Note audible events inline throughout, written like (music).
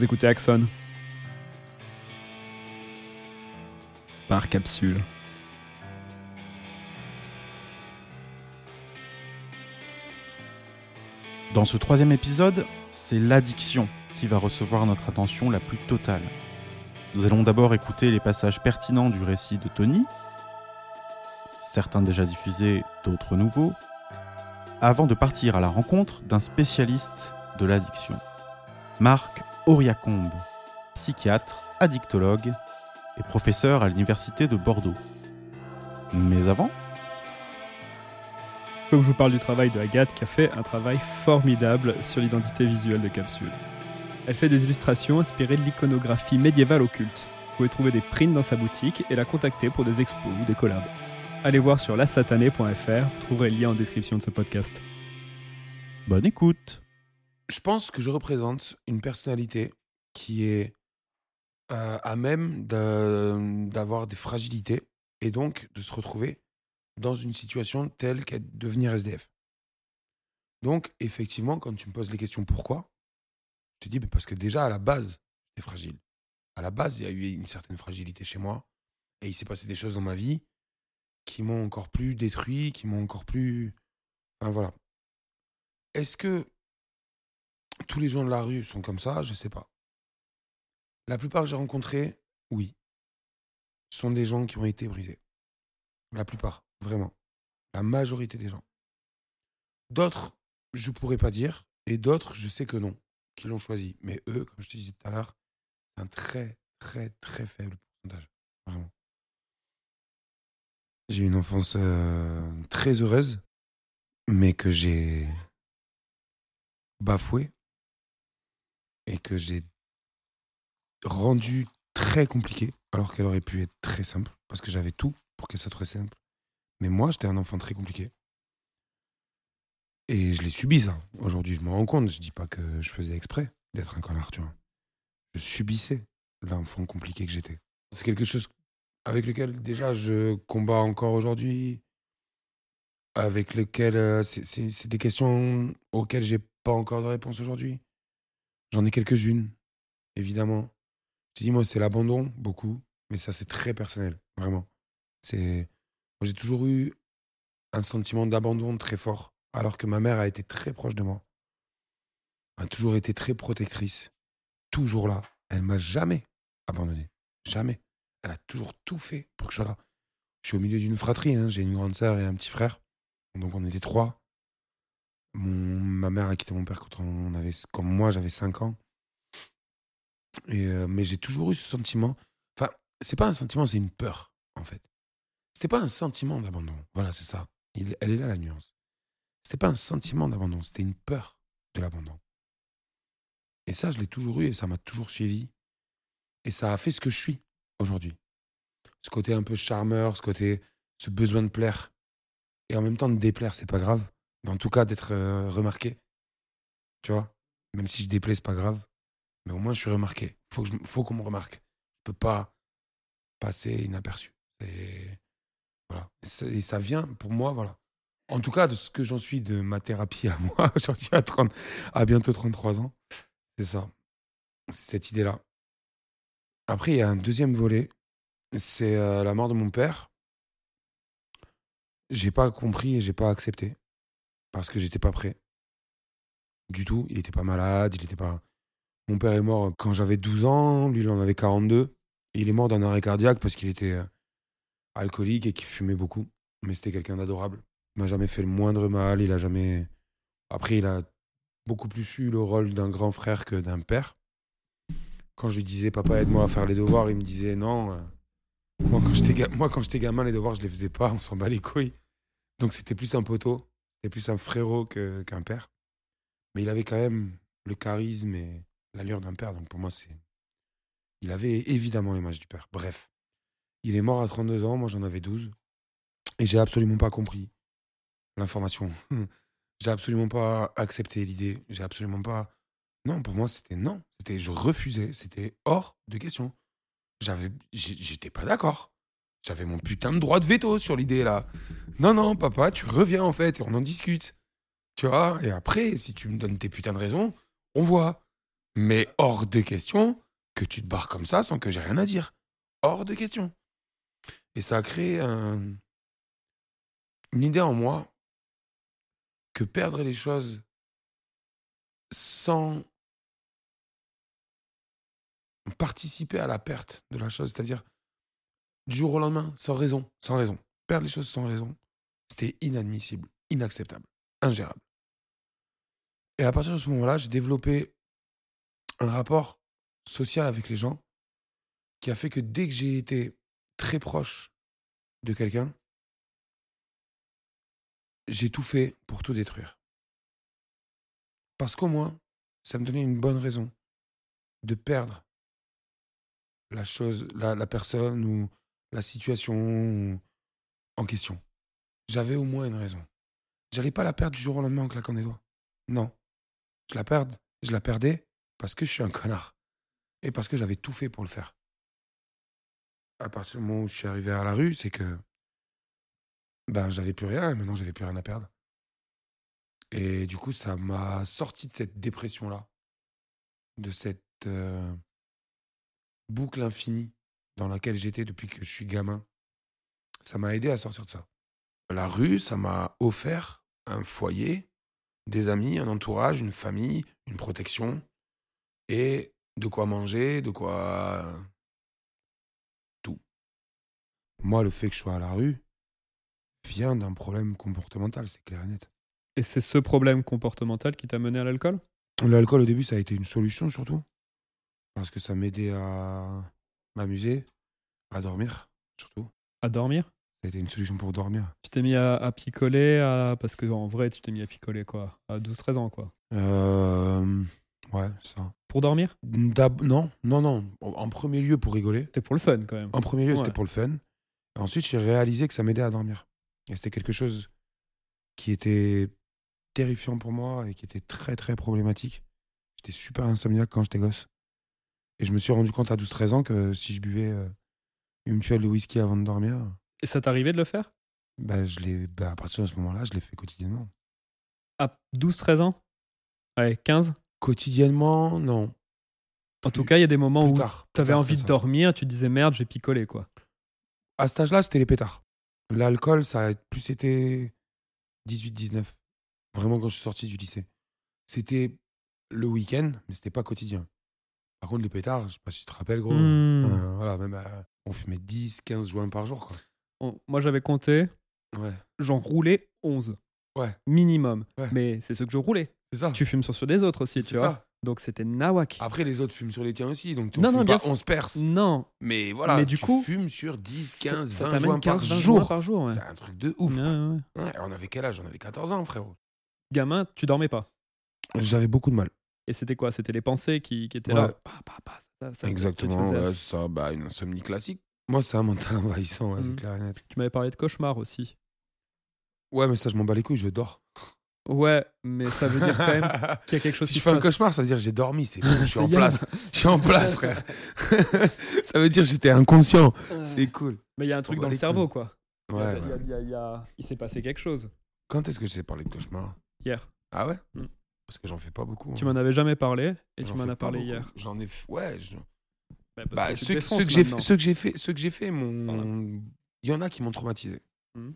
Vous écoutez Axon. Par capsule. Dans ce troisième épisode, c'est l'addiction qui va recevoir notre attention la plus totale. Nous allons d'abord écouter les passages pertinents du récit de Tony, certains déjà diffusés, d'autres nouveaux, avant de partir à la rencontre d'un spécialiste de l'addiction, Marc Auriacombe, psychiatre, addictologue et professeur à l'université de Bordeaux. Mais avant, que je vous parle du travail de Agathe qui a fait un travail formidable sur l'identité visuelle de Capsule. Elle fait des illustrations inspirées de l'iconographie médiévale occulte. Vous pouvez trouver des prints dans sa boutique et la contacter pour des expos ou des collabs. Allez voir sur lasatané.fr, vous trouverez le lien en description de ce podcast. bonne écoute. Je pense que je représente une personnalité qui est euh, à même d'avoir des fragilités et donc de se retrouver dans une situation telle qu'être devenir SDF. Donc, effectivement, quand tu me poses les questions pourquoi, je te dis mais parce que déjà, à la base, j'étais fragile. À la base, il y a eu une certaine fragilité chez moi et il s'est passé des choses dans ma vie qui m'ont encore plus détruit, qui m'ont encore plus. Enfin, voilà. Est-ce que tous les gens de la rue sont comme ça Je sais pas. La plupart que j'ai rencontrés, oui, sont des gens qui ont été brisés. La plupart, vraiment. La majorité des gens. D'autres, je pourrais pas dire, et d'autres, je sais que non, qui l'ont choisi. Mais eux, comme je te disais tout à l'heure, c'est un très, très, très faible pourcentage. Vraiment. J'ai eu une enfance euh, très heureuse, mais que j'ai bafoué et que j'ai rendu très compliqué, alors qu'elle aurait pu être très simple, parce que j'avais tout pour qu'elle soit très simple. Mais moi, j'étais un enfant très compliqué. Et je l'ai subi, ça. Aujourd'hui, je me rends compte. Je dis pas que je faisais exprès d'être un connard, tu vois. Je subissais l'enfant compliqué que j'étais. C'est quelque chose avec lequel, déjà, je combats encore aujourd'hui. Avec lequel. euh, c'est des questions auxquelles j'ai pas encore de réponse aujourd'hui. J'en ai quelques-unes, évidemment. Je dis, moi, c'est l'abandon, beaucoup. Mais ça, c'est très personnel, vraiment. C'est. J'ai toujours eu un sentiment d'abandon très fort, alors que ma mère a été très proche de moi. A toujours été très protectrice. Toujours là. Elle m'a jamais abandonné. Jamais. Elle a toujours tout fait pour que je sois là. Je suis au milieu d'une fratrie. hein. J'ai une grande sœur et un petit frère. Donc, on était trois. Mon, ma mère a quitté mon père quand on avait, comme moi, j'avais 5 ans. Et, euh, mais j'ai toujours eu ce sentiment. Enfin, c'est pas un sentiment, c'est une peur, en fait. C'était pas un sentiment d'abandon. Voilà, c'est ça. Il- elle est là la nuance. C'était pas un sentiment d'abandon, c'était une peur de l'abandon. Et ça, je l'ai toujours eu et ça m'a toujours suivi. Et ça a fait ce que je suis aujourd'hui. Ce côté un peu charmeur, ce côté, ce besoin de plaire. Et en même temps de déplaire, c'est pas grave. Mais en tout cas, d'être remarqué. Tu vois? Même si je déplais, c'est pas grave. Mais au moins, je suis remarqué. Faut, faut qu'on me remarque. Je peux pas passer inaperçu. Et voilà. Et ça, vient pour moi, voilà. En tout cas, de ce que j'en suis de ma thérapie à (laughs) moi, aujourd'hui à, 30 à bientôt 33 ans, c'est ça. C'est cette idée-là. Après, il y a un deuxième volet. C'est la mort de mon père. J'ai pas compris et j'ai pas accepté. Parce que j'étais pas prêt. Du tout. Il était pas malade, il était pas. Mon père est mort quand j'avais 12 ans, lui il en avait 42. Il est mort d'un arrêt cardiaque parce qu'il était euh, alcoolique et qu'il fumait beaucoup. Mais c'était quelqu'un d'adorable. Il m'a jamais fait le moindre mal, il a jamais. Après, il a beaucoup plus eu le rôle d'un grand frère que d'un père. Quand je lui disais papa aide-moi à faire les devoirs, il me disait non. euh, Moi quand j'étais gamin, les devoirs je les faisais pas, on s'en bat les couilles. Donc c'était plus un poteau, c'était plus un frérot qu'un père. Mais il avait quand même le charisme et l'allure d'un père. Donc pour moi, c'est. Il avait évidemment l'image du père. Bref. Il est mort à 32 ans, moi j'en avais 12. Et j'ai absolument pas compris l'information. (laughs) j'ai absolument pas accepté l'idée. J'ai absolument pas. Non, pour moi, c'était non. C'était, je refusais. C'était hors de question. J'avais, j'étais pas d'accord. J'avais mon putain de droit de veto sur l'idée là. Non, non, papa, tu reviens en fait et on en discute. Tu vois Et après, si tu me donnes tes putains de raisons, on voit. Mais hors de question que tu te barres comme ça sans que j'ai rien à dire. Hors de question. Et ça a créé un- une idée en moi que perdre les choses sans participer à la perte de la chose, c'est-à-dire du jour au lendemain, sans raison, sans raison. Perdre les choses sans raison, c'était inadmissible, inacceptable, ingérable. Et à partir de ce moment-là, j'ai développé un rapport social avec les gens qui a fait que dès que j'ai été très proche de quelqu'un, j'ai tout fait pour tout détruire. Parce qu'au moins, ça me donnait une bonne raison de perdre la chose, la, personne ou la situation en question. J'avais au moins une raison. J'allais pas la perdre du jour au lendemain en claquant des doigts. Non. Je la perdre, je la perdais parce que je suis un (laughs) connard. Et parce que j'avais tout fait pour le faire. À partir du moment où je suis arrivé à la rue, c'est que ben j'avais plus rien et maintenant j'avais plus rien à perdre. Et du coup, ça m'a sorti de cette dépression-là, de cette euh, boucle infinie dans laquelle j'étais depuis que je suis gamin. Ça m'a aidé à sortir de ça. La rue, ça m'a offert un foyer, des amis, un entourage, une famille, une protection et de quoi manger, de quoi tout. Moi, le fait que je sois à la rue vient d'un problème comportemental, c'est clair et net. Et c'est ce problème comportemental qui t'a mené à l'alcool? L'alcool, au début, ça a été une solution surtout. Parce que ça m'aidait à m'amuser, à dormir, surtout. À dormir? Ça a été une solution pour dormir. Tu t'es mis à, à picoler à... Parce que en vrai, tu t'es mis à picoler quoi À 12-13 ans quoi. Euh, ouais, ça. Pour dormir? Non, non, non. En premier lieu, pour rigoler. C'était pour le fun quand même. En premier lieu, Ouais. c'était pour le fun. Ensuite, j'ai réalisé que ça m'aidait à dormir. Et c'était quelque chose qui était terrifiant pour moi et qui était très, très problématique. J'étais super insomniaque quand j'étais gosse. Et je me suis rendu compte à 12-13 ans que si je buvais euh, une tuile de whisky avant de dormir, Et ça t'arrivait de le faire? bah, je l'ai, bah, à partir de ce moment-là, je l'ai fait quotidiennement. À 12-13 ans? Ouais, 15 Quotidiennement, non. En tout cas, il y a des moments où t'avais tard, envie de dormir, tu disais merde, j'ai picolé quoi. À cet âge-là, c'était les pétards. L'alcool, ça a plus été 18-19. Vraiment quand je suis sorti du lycée. C'était le week-end, mais c'était pas quotidien. Par contre, les pétards, je sais pas si tu te rappelles, gros. Hmm. euh, voilà, même euh, on fumait 10, 15 joints par jour, quoi. On- Moi j'avais compté, Ouais. j'en roulais 11. Ouais. Minimum. Ouais. Mais c'est ce que je roulais. C'est ça. Tu fumes sur, sur des autres aussi, C'est tu vois. ça. Donc c'était nawak. Après, les autres fument sur les tiens aussi, donc tu Non, non, bien pas sûr. 11 perces. Non. Mais voilà, Mais du tu coup, fumes sur 10, 15, ça 20 t'amène joints par 15, 20 jour. joints par jour. ouais. C'est un truc de ouf. Ouais, ouais, ouais. Ouais, on avait quel âge? On avait 14 ans, frérot. Gamin, tu dormais pas? J'avais beaucoup de mal. Et c'était quoi? C'était les pensées qui, qui étaient Ouais. là. Pa, pa, pa, ça, ça te- te Exactement, ouais, ça, bah, une insomnie classique. Moi, c'est un mental (laughs) envahissant, ouais, c'est clair et net. Tu m'avais parlé de cauchemar aussi. Ouais, mais ça, je m'en bats les couilles, je dors. Ouais, mais ça veut dire quand même (laughs) qu'il y a quelque chose si qui je fais un cauchemar, ça veut dire que j'ai dormi, c'est bon, (laughs) je suis en place. Je suis en place, frère. ça veut dire que j'étais inconscient. C'est cool. Mais il y a un truc dans le cerveau, quoi. Ouais, il y a- ouais. il y a- il y a- il s'est passé quelque chose Quand est-ce que je t'ai parlé de cauchemar? Hier. Ah ouais? Mm. Parce que j'en fais pas beaucoup. Tu hein. m'en avais jamais parlé et tu m'en as parlé beaucoup. hier. J'en ai ouais, je- Bah, bah, que ceux, que j'ai fait, ceux que j'ai fait, ceux que j'ai fait, mon il y en a qui m'ont traumatisé. Mhm.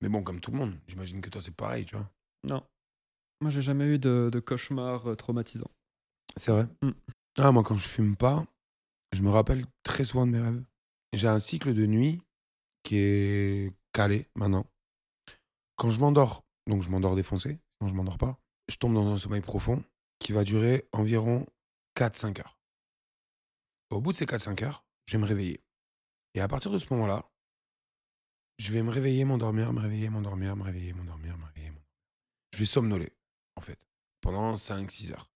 Mais bon, comme tout le monde, j'imagine que toi c'est pareil, tu vois. Non. Moi, j'ai jamais eu de, de cauchemar euh, traumatisant. C'est vrai. Mm. Ah, moi, quand je fume pas, je me rappelle très souvent de mes rêves. J'ai un cycle de nuit qui est calé maintenant. Quand je m'endors, donc je m'endors défoncé, sinon je m'endors pas, je tombe dans un sommeil profond qui va durer environ 4-5 heures. Au bout de ces 4-5 heures, je vais me réveiller. Et à partir de ce moment-là, je vais me réveiller, m'endormir, me réveiller, m'endormir, me réveiller, m'endormir, me réveiller. Je vais somnoler, en fait, pendant 5-6 heures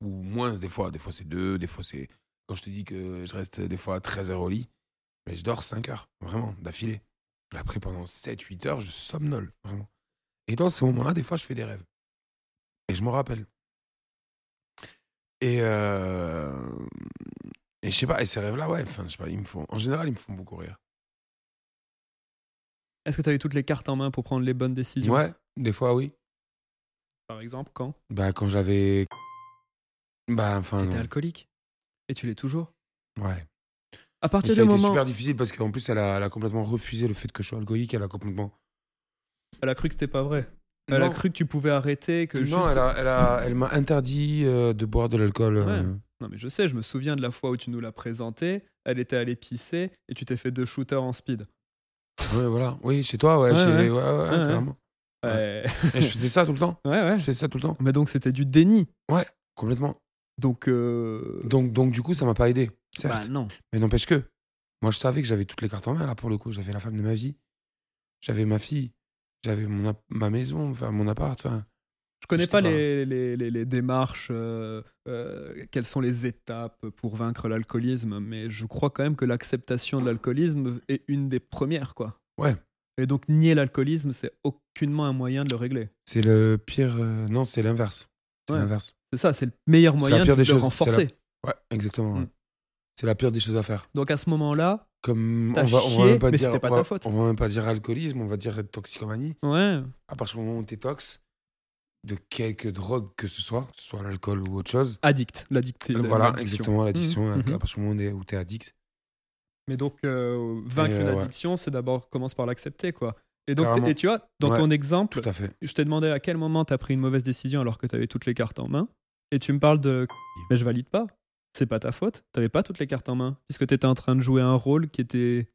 ou moins des fois. Des fois c'est deux, des fois c'est. Quand je te dis que je reste des fois 13 heures au lit, mais je dors 5 heures, vraiment, d'affilée. Après, pendant 7-8 heures, je somnole, vraiment. Et dans ces moments-là, des fois, je fais des rêves. Et je me rappelle. Et, euh... et je sais pas, et ces rêves-là, ouais, enfin, je sais pas, ils me font. En général, ils me font beaucoup rire. Est-ce que tu as eu toutes les cartes en main pour prendre les bonnes décisions? Ouais, des fois, oui. Par exemple, quand? Bah, quand j'avais Bah, enfin, T'étais alcoolique? Et tu l'es toujours? Ouais. À partir du moment. super difficile parce qu'en plus, elle a, elle a complètement refusé le fait que je sois alcoolique. Elle a complètement. Elle a cru que c'était pas vrai. Elle a cru que tu pouvais arrêter, que non, juste. elle, a- elle, a- elle m'a interdit euh, de boire de l'alcool. euh, Ouais. Non, mais je sais, je me souviens de la fois où tu nous l'as présentée. Elle était allée pisser et tu t'es fait deux shooters en speed. Ouais, voilà. Oui, chez toi, ouais, Ouais, chez- ouais. ouais, ouais, Ouais, carrément. Ouais, Et je faisais ça tout le temps. ouais. ouais. Je faisais ça tout le temps. Mais donc c'était du déni. Complètement. Donc. euh, Donc, donc du coup, ça m'a pas aidé. Certes. Bah non. Mais n'empêche que, moi, je savais que j'avais toutes les cartes en main, là, pour le coup. J'avais la femme de ma vie. J'avais ma fille. J'avais mon ma maison, enfin, mon appart. Enfin, Je connais pas pas- les, les, les, les démarches, euh, euh, quelles sont les étapes pour vaincre l'alcoolisme, mais je crois quand même que l'acceptation de l'alcoolisme est une des premières, quoi. Ouais. Et donc nier l'alcoolisme, c'est aucunement un moyen de le régler. c'est le pire. euh, non, c'est l'inverse. C'est Ouais. l'inverse. C'est ça, c'est le meilleur la moyen de des le choses, renforcer. Ouais, exactement. ouais. Mm. C'est la pire des choses à faire. Donc à ce moment-là, Comme on va, on va même pas mais dire, c'était pas on va- ta faute. On va même pas dire alcoolisme, on va dire toxicomanie. ouais, À partir du moment où t'es tox, de quelque drogue que ce soit, que ce soit l'alcool ou autre chose. addict, l'addict. voilà, exactement, l'addiction. Mhm, À partir du moment où t'es- addict. Mais donc, euh, vaincre Et, une ouais. addiction, c'est d'abord commence par l'accepter, quoi. Et donc, et tu vois, dans Ouais. ton exemple, Tout à fait. je t'ai demandé à quel moment t'as pris une mauvaise décision alors que t'avais toutes les cartes en main, et tu me parles de, mais je valide pas. C'est pas ta faute. T'avais pas toutes les cartes en main, puisque t'étais en train de jouer un rôle qui était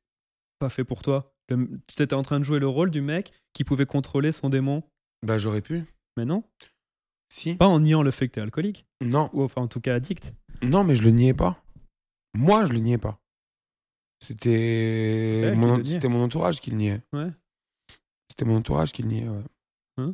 pas fait pour toi? T'étais en train de jouer le rôle du mec qui pouvait contrôler son démon? Bah, j'aurais pu. Mais non, Si. pas en niant le fait que t'es alcoolique, Non, ou enfin en tout cas addict. non, mais je le niais pas. Moi, je le niais pas. C'était mon, c'était mon entourage qui le niait. Ouais. C'était mon entourage qui le niait, ouais. Hein?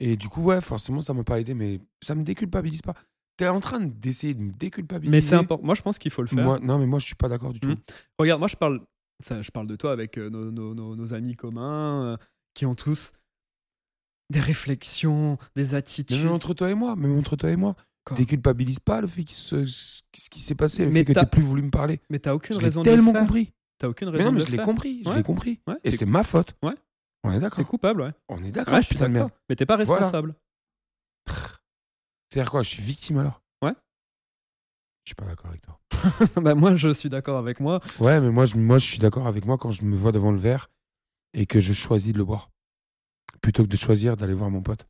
Et du coup, ouais, forcément, ça m'a pas aidé, mais ça me déculpabilise pas. T'es en train d'essayer de me déculpabiliser. Mais c'est important. Moi, je pense qu'il faut le faire. Moi, non, mais moi, je suis pas d'accord du tout. Mm. Regarde, moi je parle, ça, je parle de toi avec euh, nos, nos- nos- nos amis communs euh, qui ont tous des réflexions, des attitudes. Même entre toi et moi, même entre toi et moi. Quoi? Déculpabilise pas le fait qu'il se- ce qui s'est passé, le Mais fait que t'as- plus voulu me parler. Mais t'as aucune Je raison de le tellement faire. compris. T'as aucune Mais raison non, mais de je le l'ai compris, je Ouais. l'ai compris. Ouais, Et t'es- c'est ma faute. Ouais. On est T'es d'accord. coupable, ouais. On est d'accord, Ouais, je suis putain de merde. d'accord. Mais t'es pas Voilà. (laughs) C'est-à-dire quoi Je suis victime alors? Ouais. Je suis pas d'accord avec toi. (laughs) bah, moi, je suis d'accord avec moi. Ouais, mais moi je, moi, je suis d'accord avec moi quand je me vois devant le verre et que je choisis de le boire. Plutôt que de choisir d'aller voir mon pote.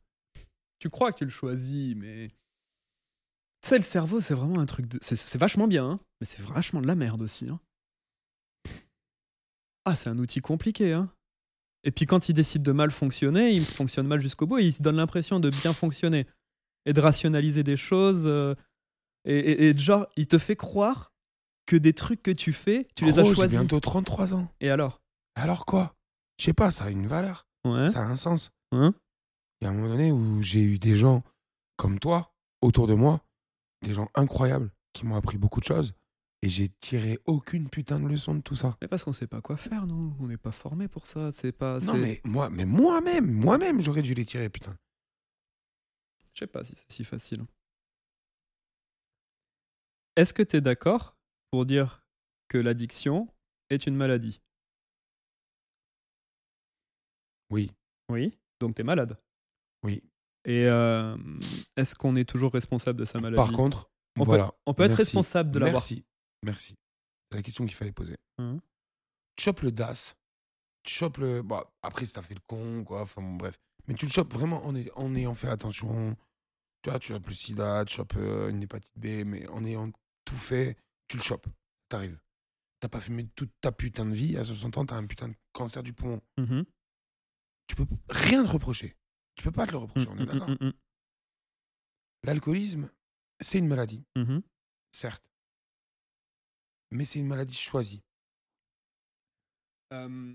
Tu crois que tu le choisis, mais. Tu sais, le cerveau, c'est vraiment un truc de. C'est vachement bien, hein, mais c'est vachement de la merde aussi. hein. Ah, c'est un outil compliqué, hein. Et puis quand il décide de mal fonctionner, il fonctionne mal jusqu'au bout et il se donne l'impression de bien fonctionner et de rationaliser des choses. euh, et, et- et genre, il te fait croire que des trucs que tu fais, tu les as Gros, j'ai choisis. bientôt 33 ans. Et alors? Alors quoi? Je sais pas, ça a une valeur. Ouais. Ça a un sens. Hein Il y a un moment donné où j'ai eu des gens comme toi autour de moi, des gens incroyables qui m'ont appris beaucoup de choses et j'ai tiré aucune putain de leçon de tout ça. Mais parce qu'on sait pas quoi faire, nous. On n'est pas formé pour ça. C'est pas. Non mais moi, mais moi-même, moi-même j'aurais dû les tirer putain. Je sais pas si c'est si facile. Est-ce que tu es d'accord pour dire que l'addiction est une maladie? Oui, Oui. Donc tu es malade. oui. Et euh, est-ce qu'on est toujours responsable de sa maladie? Par contre, on, voilà. peut, on peut être responsable de l'avoir. Merci, merci. C'est la question qu'il fallait poser. Tu chopes le DAS, tu chopes le. Bon, après, si t'as fait le con, quoi, enfin bon, bref. Mais tu le chopes vraiment en, ay- en ayant fait attention? Tu vois, tu chopes le sida, tu chopes euh, une hépatite B, mais en ayant tout fait, tu le chopes. T'arrives. T'as pas fumé toute ta putain de vie, à 60 ans, t'as un putain de cancer du poumon. Mhm. Tu peux rien te reprocher. Tu peux pas te le Mm, reprocher, on est mm, d'accord. mm, mm, L'alcoolisme, c'est une maladie, certes. Mais c'est une maladie choisie. Euh,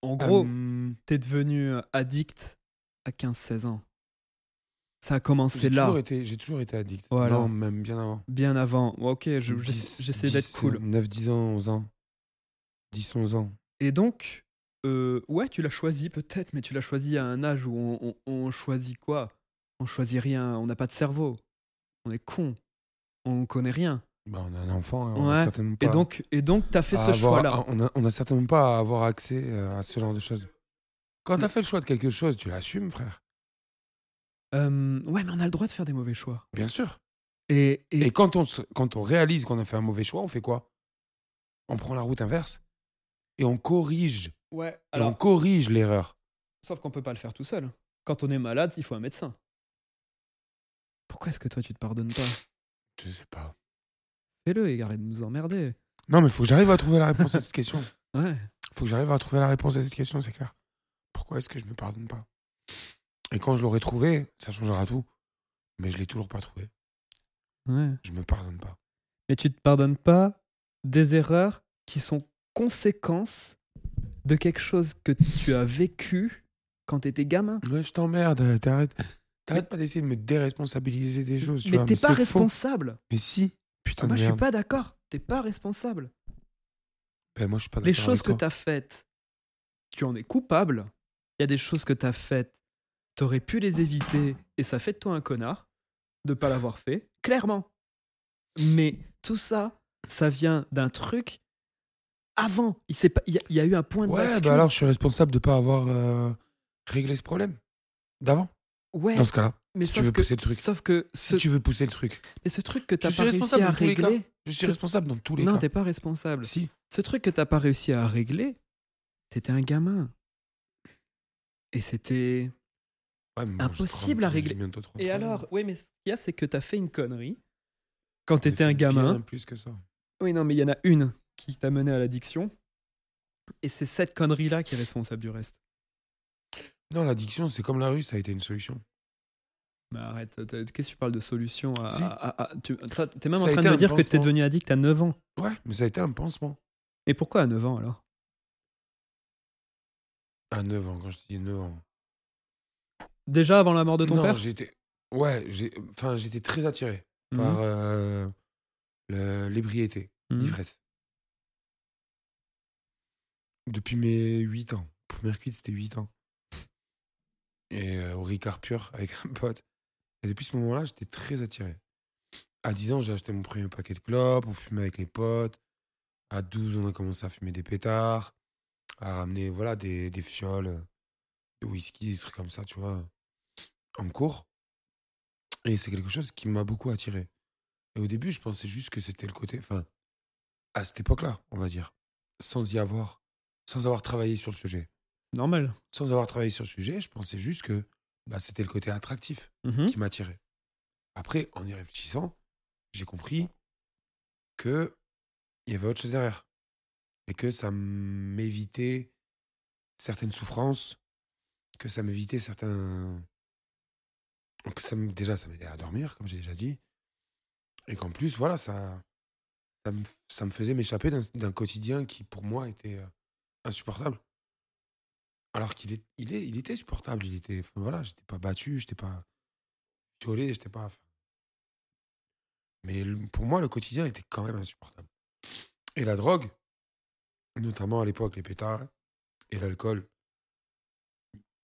en gros, Euh, t'es devenu addict à 15-16 ans. Ça a commencé J'ai là, toujours, été, j'ai toujours été addict. Voilà. Non, même bien avant. bien avant. Ok, je- je- 10, j'essaie d'être 10, cool. 9, 10 ans, 11 ans. 10, 11 ans. Et donc, euh, ouais, tu l'as choisi peut-être, mais tu l'as choisi à un âge où on, on- on choisit quoi? On choisit rien, on n'a pas de cerveau. On est con. On connaît rien. Bah, on est un enfant, hein, on a Ouais. certainement pas Et donc, et donc, t'as fait ce avoir- choix-là. On a, on a certainement pas à avoir accès euh, à ce genre de choses. Quand t'as fait le choix de quelque chose, tu l'assumes, frère. Euh, ouais, mais on a le droit de faire des mauvais choix. Bien sûr. Et, et- Et quand on, se- quand on réalise qu'on a fait un mauvais choix, on fait quoi? On prend la route inverse et on corrige. ouais, Et on alors, corrige l'erreur. sauf qu'on peut pas le faire tout seul. Quand on est malade, il faut un médecin. Pourquoi est-ce que toi tu te pardonnes pas? Je sais pas. Fais-le et arrête de nous emmerder. Non, mais faut que j'arrive à trouver la réponse à cette question. (laughs) Ouais. faut que j'arrive à trouver la réponse à cette question, c'est clair. Pourquoi est-ce que je me pardonne pas? Et quand je l'aurai trouvé, ça changera tout. Mais je l'ai toujours pas trouvé. ouais. Je me pardonne pas. Mais tu te pardonnes pas des erreurs qui sont conséquences de quelque chose que tu as vécu quand t'étais gamin. Ouais, je t'emmerde. T'arrêtes. T'arrêtes pas d'essayer de me déresponsabiliser des choses. tu mais t'es pas faux. responsable. Mais si. Putain Moi, de je suis pas d'accord. T'es pas responsable. Ben, moi, je suis pas Les choses que t'as faites, tu en es coupable. Il y a des choses que t'as faites, t'aurais pu les éviter et ça fait de toi un connard de pas l'avoir fait, clairement. Mais tout ça, ça vient d'un truc avant. Il s'est pas- il y, a- il y a eu un point de Ouais, bascule. bah alors je suis responsable de pas avoir euh, réglé ce problème d'avant. ouais, Dans ce cas-là, mais si tu sauf veux que, pousser le truc. sauf que ce, si tu veux pousser le truc, mais ce truc que t'as pas réussi responsable à dans tous les cas. régler, je suis C'est- responsable dans tous les non, cas. t'es pas responsable. Si. Ce truc que t'as pas réussi à régler, t'étais un gamin. Et c'était. Ouais, mais Impossible à régler. Et alors, oui, mais ce qu'il y a, c'est que t'as fait une connerie quand t'étais un gamin. bien plus que ça. Oui, non, mais il y en a une qui t'a mené à l'addiction. Et c'est cette connerie-là qui est responsable du reste. Non, l'addiction, c'est comme la rue, ça a été une solution. Mais arrête, qu'est-ce que tu parles de solution à, Si. à- à- tu- T'es même Ça en train de me dire que t'es pansement. devenu addict à 9 ans. Ouais, mais ça a été un pansement. Mais pourquoi à 9 ans alors? À 9 ans, quand je te dis 9 ans. Déjà avant la mort de ton non, père j'étais. Ouais. Enfin, j'étais très attiré Mhm. par euh, l'ébriété, Mhm. l'ivresse. Depuis mes 8 ans. Première cuite, c'était 8 ans. Et euh, au Ricard pur avec un pote. Et depuis ce moment-là, j'étais très attiré. À 10 ans, j'ai acheté mon premier paquet de clopes, on fumait avec les potes. À 12, on a commencé à fumer des pétards, à ramener voilà, des, des fioles de whisky, des trucs comme ça, tu vois, en cours. Et c'est quelque chose qui m'a beaucoup attiré. Et au début, je pensais juste que c'était le côté, enfin, à cette époque-là, on va dire, sans y avoir, sans avoir travaillé sur le sujet. Normal. Sans avoir travaillé sur le sujet, je pensais juste que bah, c'était le côté attractif Mhm. qui m'attirait. Après, en y réfléchissant, j'ai compris que il y avait autre chose derrière. Et que ça m'évitait certaines souffrances, que ça m'évitait certains. Que ça déjà, ça m'aidait à dormir, comme j'ai déjà dit. Et qu'en plus, voilà, ça, ça, me, faisait m'échapper d'un- quotidien qui, pour moi, était euh, insupportable. Alors qu'il est, il est, il était supportable. Il était, enfin, voilà, j'étais pas battu, j'étais pas violé, j'étais pas. Mais pour moi, le quotidien était quand même insupportable. Et la drogue, notamment à l'époque, les pétards et l'alcool,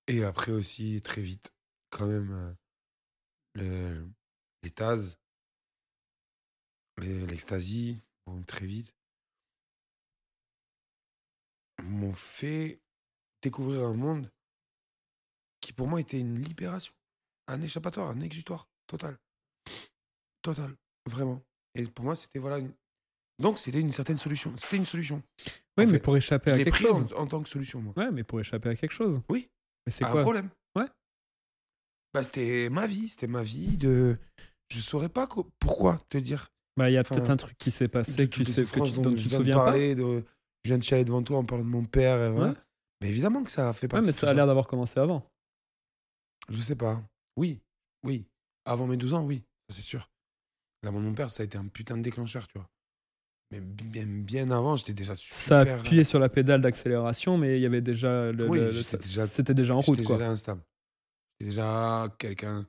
et après aussi, très vite, quand même, euh, le- les l'ecstasy, bon, très vite, m'ont fait découvrir un monde qui pour moi était une libération, un échappatoire, un exutoire total. Total, vraiment. Et pour moi, c'était voilà. une- Donc, c'était une certaine solution. C'était une solution. Oui, En mais fait, pour échapper à quelque chose. en, en tant que solution, moi. Ouais, mais pour échapper à quelque chose. Oui. Mais c'est À un quoi? problème. Bah, c'était ma vie. C'était ma vie de. Je saurais pas pourquoi te dire. Bah, il y a Enfin, peut-être un truc qui s'est passé que tu sais que tu, dont tu te viens de souviens pas. de- Je viens de chialer devant toi en parlant de mon père. et voilà. Ouais. Mais évidemment que ça a fait Ouais, partie mais ça a l'air d'avoir commencé avant. Je sais pas. Oui, oui. Avant mes 12 ans, oui, ça c'est sûr. La mort de mon père, ça a été un putain de déclencheur, tu vois. Mais bien, bien avant, j'étais déjà super. Ça appuyait sur la pédale d'accélération, mais il y avait déjà. le- Oui, le- ça- déjà- C'était déjà en route, quoi. déjà instable. Déjà quelqu'un,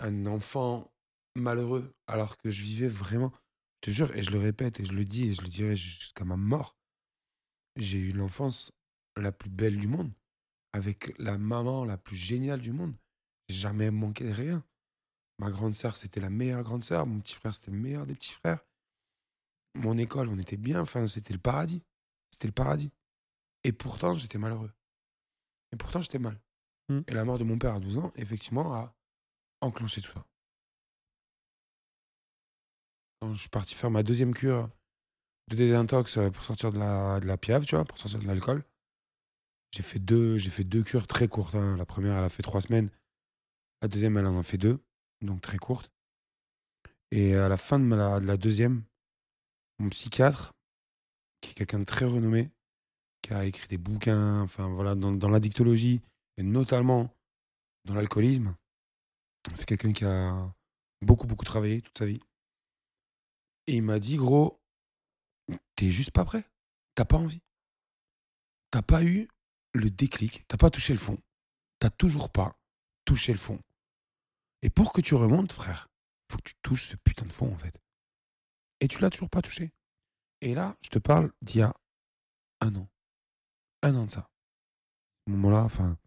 un enfant malheureux, alors que je vivais vraiment. Je te jure, et je le répète, et je le dis, et je le dirai jusqu'à ma mort. J'ai eu l'enfance la plus belle du monde, avec la maman la plus géniale du monde. Jamais manqué de rien. Ma grande sœur, c'était la meilleure grande sœur. Mon petit frère, c'était le meilleur des petits frères. Mon école, on était bien. Enfin, c'était le paradis. C'était le paradis. Et pourtant, j'étais malheureux. Et pourtant, j'étais mal. Hmm. Et la mort de mon père à 12 ans, effectivement, a enclenché tout ça. Je suis parti faire ma deuxième cure de désintox euh, pour sortir de la, de la piave, tu vois, pour sortir de l'alcool, j'ai fait deux, fait deux cures très courtes. hein. La première, elle a fait trois semaines. La deuxième, elle en a fait deux, donc très courtes. Et à la fin de ma- de la deuxième, mon psychiatre, qui est quelqu'un de très renommé, qui a écrit des bouquins, enfin voilà, dans, dans l'addictologie, et notamment dans l'alcoolisme. C'est quelqu'un qui a beaucoup, beaucoup travaillé toute sa vie. Et il m'a dit, gros, t'es juste pas prêt. T'as pas envie. T'as pas eu le déclic. T'as pas touché le fond. T'as toujours pas touché le fond. Et pour que tu remontes, frère, faut que tu touches ce putain de fond, en fait. Et tu l'as toujours pas touché. Et là, je te parle d'il y a un an. Un an de ça. À ce moment-là, enfin,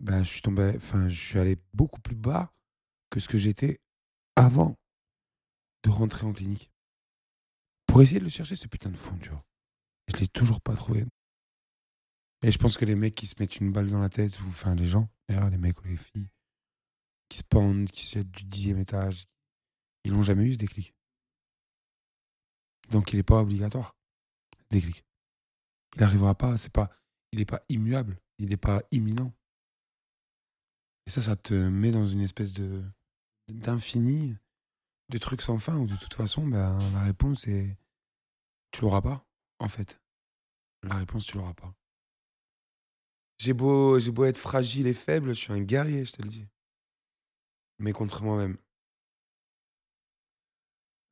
ben, je suis tombé, enfin, allé beaucoup plus bas que ce que j'étais avant de rentrer en clinique. Pour essayer de le chercher, ce putain de fond, tu vois. Je l'ai toujours pas trouvé. Et je pense que les mecs qui se mettent une balle dans la tête, enfin les gens, les mecs ou les filles, qui se pendent, qui se jettent du dixième étage, ils n'ont jamais eu ce déclic. Donc il n'est pas obligatoire, ce déclic. Il n'arrivera pas, c'est pas, il n'est pas immuable, il n'est pas imminent. Et ça, ça te met dans une espèce de d'infini, de trucs sans fin, où de toute façon, ben, la réponse est tu l'auras pas, en fait. La réponse, tu l'auras pas. J'ai beau, être fragile et faible, je suis un guerrier, je te le dis. Mais contre moi-même.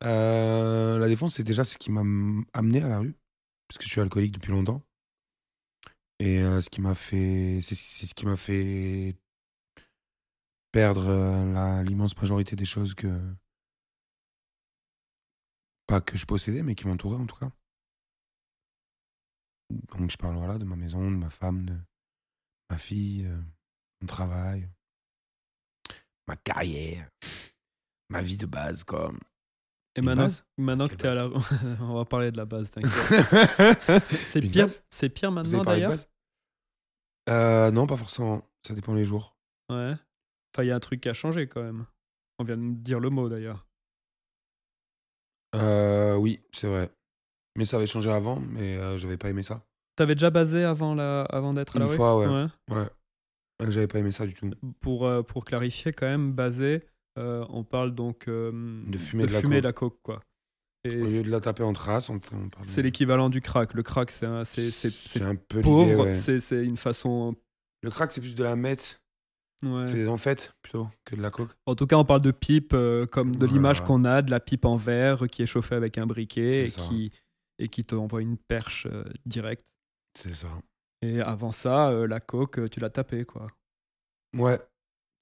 Euh, la défense, c'est déjà ce qui m'a amené à la rue, parce que je suis alcoolique depuis longtemps. Et euh, ce qui m'a fait, c'est ce qui m'a fait perdre euh, l'immense majorité des choses que pas que je possédais, mais qui m'entouraient en tout cas. Donc je parle voilà de ma maison, de ma femme, de ma fille, euh, mon travail, ma carrière, ma vie de base quoi. Et Une maintenant, base? maintenant que Quelle tu es à la. (laughs) On va parler de la base, t'inquiète. (laughs) C'est Une pire, base? c'est pire maintenant parlé de d'ailleurs? base? Euh, Non, pas forcément. Ça dépend les jours. Ouais. Enfin, il y a un truc qui a changé quand même. On vient de me dire le mot d'ailleurs. Euh, oui, c'est vrai. Mais ça avait changé avant, mais euh, j'avais pas aimé ça. T'avais déjà basé avant, la... avant d'être à la Une fois, ouais. Ouais. Euh, J'avais pas aimé ça du tout. Pour, euh, pour clarifier quand même, basé, euh, on parle donc euh, De fumer de la fumer coke. la coke, quoi. Et Au lieu de la taper en trace, on, on parle. c'est l'équivalent du crack. Le crack, c'est un- c'est- c'est- C'est c'est un peu pauvre, ouais. c'est c'est une façon. Le crack, c'est plus de la meth. Ouais. C'est des enfêtes plutôt que de la coke. En tout cas, on parle de pipe euh, comme de Voilà. l'image qu'on a de la pipe en verre qui est chauffée avec un briquet et ça. qui, et qui te envoie une perche euh, directe. C'est ça. Et avant ça, euh, la coke, euh, tu l'as tapée, quoi. Ouais,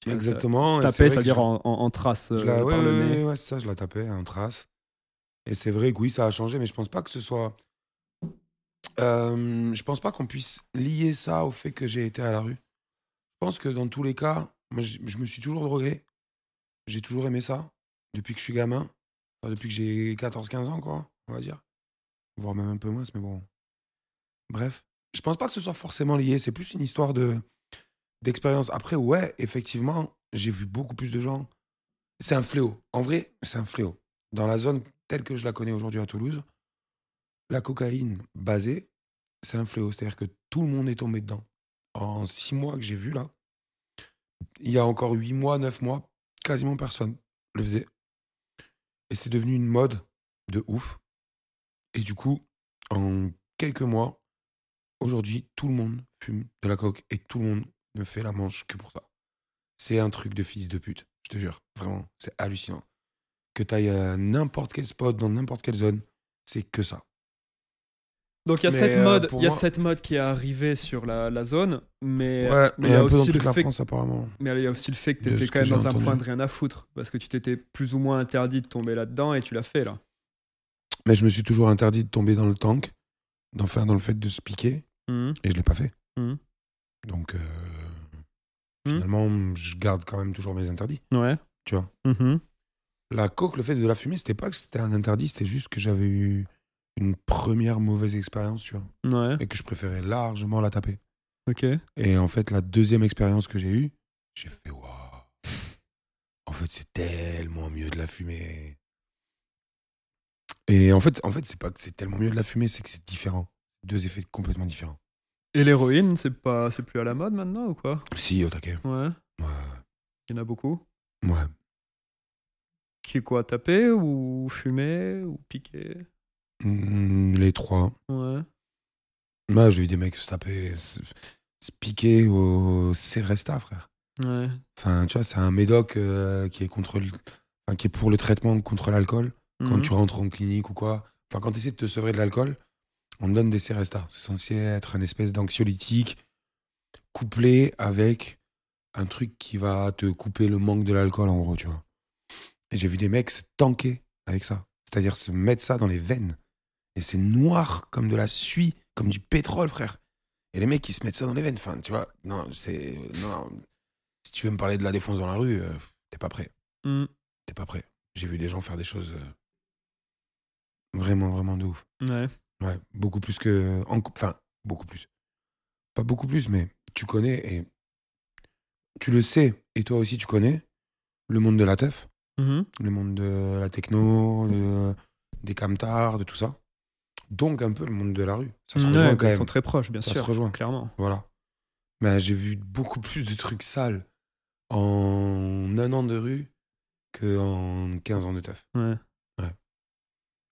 exactement. et c'est Tapée, vrai ça veut que dire je- en, en- en trace Je la, par ouais, le ouais, nez. ouais, ça, je la tapais en trace. Et c'est vrai que oui, ça a changé, mais je pense pas que ce soit. Je pense pas qu'on puisse lier ça au fait que j'ai été à la rue. Pense que dans tous les cas, moi, je, me suis toujours drogué. J'ai toujours aimé ça. Depuis que je suis gamin. Depuis que j'ai 14-15 ans, quoi, on va dire. Voire même un peu moins, mais bon. Bref. Je pense pas que ce soit forcément lié. C'est plus une histoire de d'expérience. Après, ouais, effectivement, j'ai vu beaucoup plus de gens c'est un fléau. En vrai, c'est un fléau. Dans la zone telle que je la connais aujourd'hui à Toulouse, la cocaïne basée, c'est un fléau. C'est-à-dire que tout le monde est tombé dedans. En six mois que j'ai vu là, il y a encore huit mois, neuf mois, quasiment personne le faisait. Et c'est devenu une mode de ouf. Et du coup, en quelques mois, aujourd'hui, tout le monde fume de la coke et tout le monde ne fait la manche que pour ça. C'est un truc de fils de pute, je te jure. Vraiment, c'est hallucinant. Que tu ailles à n'importe quel spot, dans n'importe quelle zone, c'est que ça. Donc il y a Mais, cette euh, mode, il y a moi- cette mode qui est arrivée sur la, la zone, mais Ouais, mais il y a aussi le fait, France apparemment. mais il y a aussi le fait que de tu étais ce quand même dans un point de rien à foutre parce que tu t'étais plus ou moins interdit de tomber là-dedans et tu l'as fait là. Mais je me suis toujours interdit de tomber dans le tank, d'en faire dans le fait de se piquer, Mhm. et je l'ai pas fait. Mhm. Donc, euh, Mhm. finalement, je garde quand même toujours mes interdits, Ouais. tu vois? La coke, le fait de la fumer, c'était pas que c'était un interdit, c'était juste que j'avais eu une première mauvaise expérience, tu vois, Ouais. et que je préférais largement la taper. Ok. Et en fait, la deuxième expérience que j'ai eue, j'ai fait waouh. fait, c'est tellement mieux de la fumer. Et en fait, en fait c'est pas que c'est tellement mieux de la fumer, c'est que c'est différent. Deux effets complètement différents. Et l'héroïne, c'est pas, c'est plus à la mode maintenant ou quoi? Si, au taquet. Ouais. Ouais. Il y en a beaucoup? Ouais. Qui est quoi? Taper ou fumer ou piquer? Mm, les trois. Ouais. Moi, j'ai vu des mecs se taper, se, se piquer au Seresta, frère. Ouais. Enfin, tu vois, c'est un médoc euh, qui est contre le- enfin, qui est pour le traitement contre l'alcool. Quand Mhm. tu rentres en clinique ou quoi. Enfin, quand tu essaies de te sevrer de l'alcool, on te donne des Seresta. C'est censé être une espèce d'anxiolytique couplé avec un truc qui va te couper le manque de l'alcool, en gros, tu vois. Et j'ai vu des mecs se tanker avec ça. C'est-à-dire se mettre ça dans les veines. Et c'est noir comme de la suie, comme du pétrole, frère. Et les mecs qui se mettent ça dans les veines, enfin, tu vois, non, c'est. Non. Si tu veux me parler de la défense dans la rue, euh, t'es pas prêt. Mhm. T'es pas prêt. J'ai vu des gens faire des choses euh, vraiment, vraiment de ouf. Ouais. Ouais, beaucoup plus que. en- Enfin, beaucoup plus. Pas beaucoup plus, mais tu connais et. Tu le sais, et toi aussi tu connais, le monde de la teuf, Mhm. le monde de la techno, de- des camtars, de tout ça. Donc un peu le monde de la rue. Ça se Ouais, rejoint quand Ils même. sont très proches, bien Ça sûr. se rejoint. Clairement. Voilà. Mais j'ai vu beaucoup plus de trucs sales en un an de rue qu'en 15 ans de teuf. Ouais.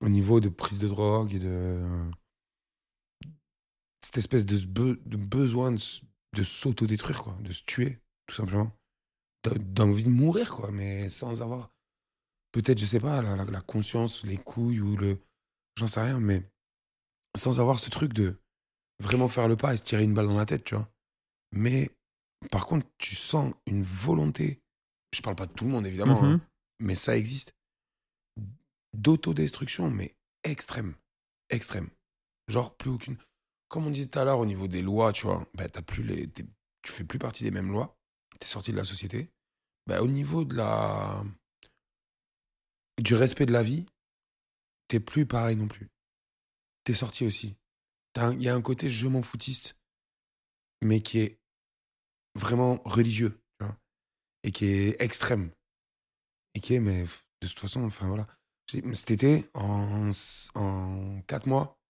Au niveau de prise de drogue et de. Cette espèce de, be- de besoin de, de s'autodétruire, quoi. De se tuer, tout simplement. D'en- D'envie de mourir, quoi. Mais sans avoir. Peut-être, je sais pas, la, la- la conscience, les couilles ou le. J'en sais rien, mais. Sans avoir ce truc de vraiment faire le pas et se tirer une balle dans la tête, tu vois. Mais par contre, tu sens une volonté. Je parle pas de tout le monde, évidemment, Mhm. hein, mais ça existe. D'autodestruction, mais extrême. Extrême. Genre, plus aucune. Comme on disait tout à l'heure au niveau des lois, tu vois, bah, t'as plus les, tu fais plus partie des mêmes lois. Tu es sorti de la société. Bah, au niveau de la. du respect de la vie, t'es plus pareil non plus. T'es sorti aussi. Il y a un côté je m'en foutiste, mais qui est vraiment religieux, tu vois, et qui est extrême. Et qui est, mais de toute façon, enfin voilà. Cet été, en, en quatre mois,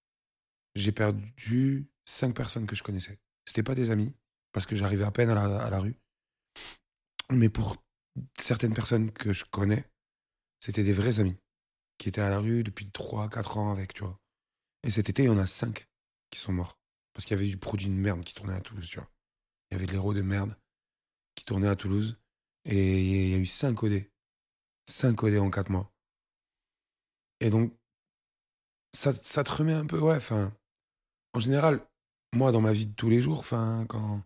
j'ai perdu cinq personnes que je connaissais. C'était pas des amis, parce que j'arrivais à peine à la, à la rue. Mais pour certaines personnes que je connais, c'était des vrais amis, qui étaient à la rue depuis 3-4 ans avec, tu vois. Et cet été, il y en a cinq qui sont morts. Parce qu'il y avait du produit de merde qui tournait à Toulouse, tu vois. Il y avait de l'héros de merde qui tournait à Toulouse. Et il y a eu 5 OD. 5 OD en 4 mois. Et donc, ça, ça te remet un peu, ouais, enfin. En général, moi, dans ma vie de tous les jours, enfin, quand.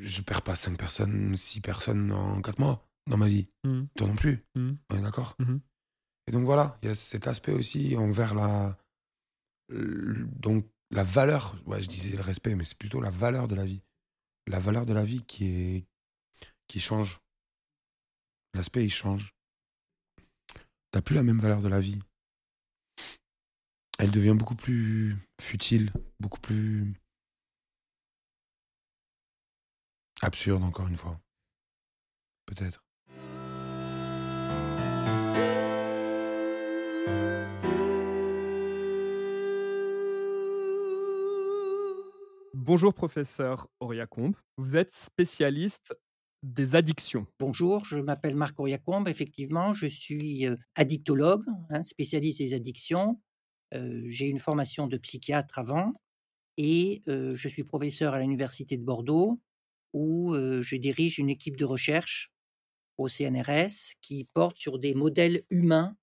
Je perds pas 5 personnes, 6 personnes en 4 mois dans ma vie. Mhm. Toi non plus. Mhm. On est d'accord? Mhm. Et donc voilà, il y a cet aspect aussi envers la. L- Donc la valeur, ouais, je disais le respect, mais c'est plutôt la valeur de la vie. La valeur de la vie qui change. L'aspect, il change. T'as plus la même valeur de la vie. Elle devient beaucoup plus futile, beaucoup plus. absurde, encore une fois. Peut-être. Bonjour professeur Auria Combe. Vous êtes spécialiste des addictions. Bonjour, je m'appelle Marc Auriacombe. Effectivement, je suis addictologue, hein, spécialiste des addictions. J'ai une formation de psychiatre avant et je suis professeur à l'Université de Bordeaux où je dirige une équipe de recherche au CNRS qui porte sur des modèles humains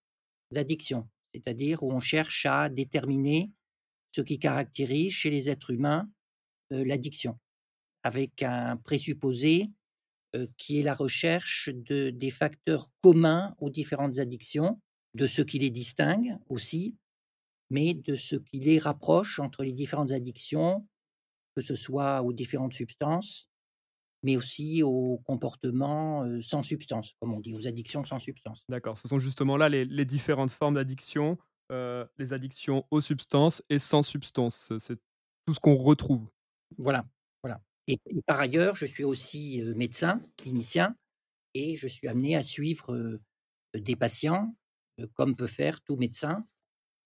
d'addiction, c'est-à-dire où on cherche à déterminer ce qui caractérise chez les êtres humains l'addiction, avec un présupposé qui est la recherche de, des facteurs communs aux différentes addictions, de ce qui les distingue aussi, mais de ce qui les rapproche entre les différentes addictions, que ce soit aux différentes substances, mais aussi aux comportements sans substance, comme on dit, aux addictions sans substance. D'accord, ce sont justement là les, différentes formes d'addiction, les addictions aux substances et sans substance. C'est tout ce qu'on retrouve. Voilà, voilà. Et, et par ailleurs, je suis aussi médecin, clinicien, et je suis amené à suivre des patients, comme peut faire tout médecin,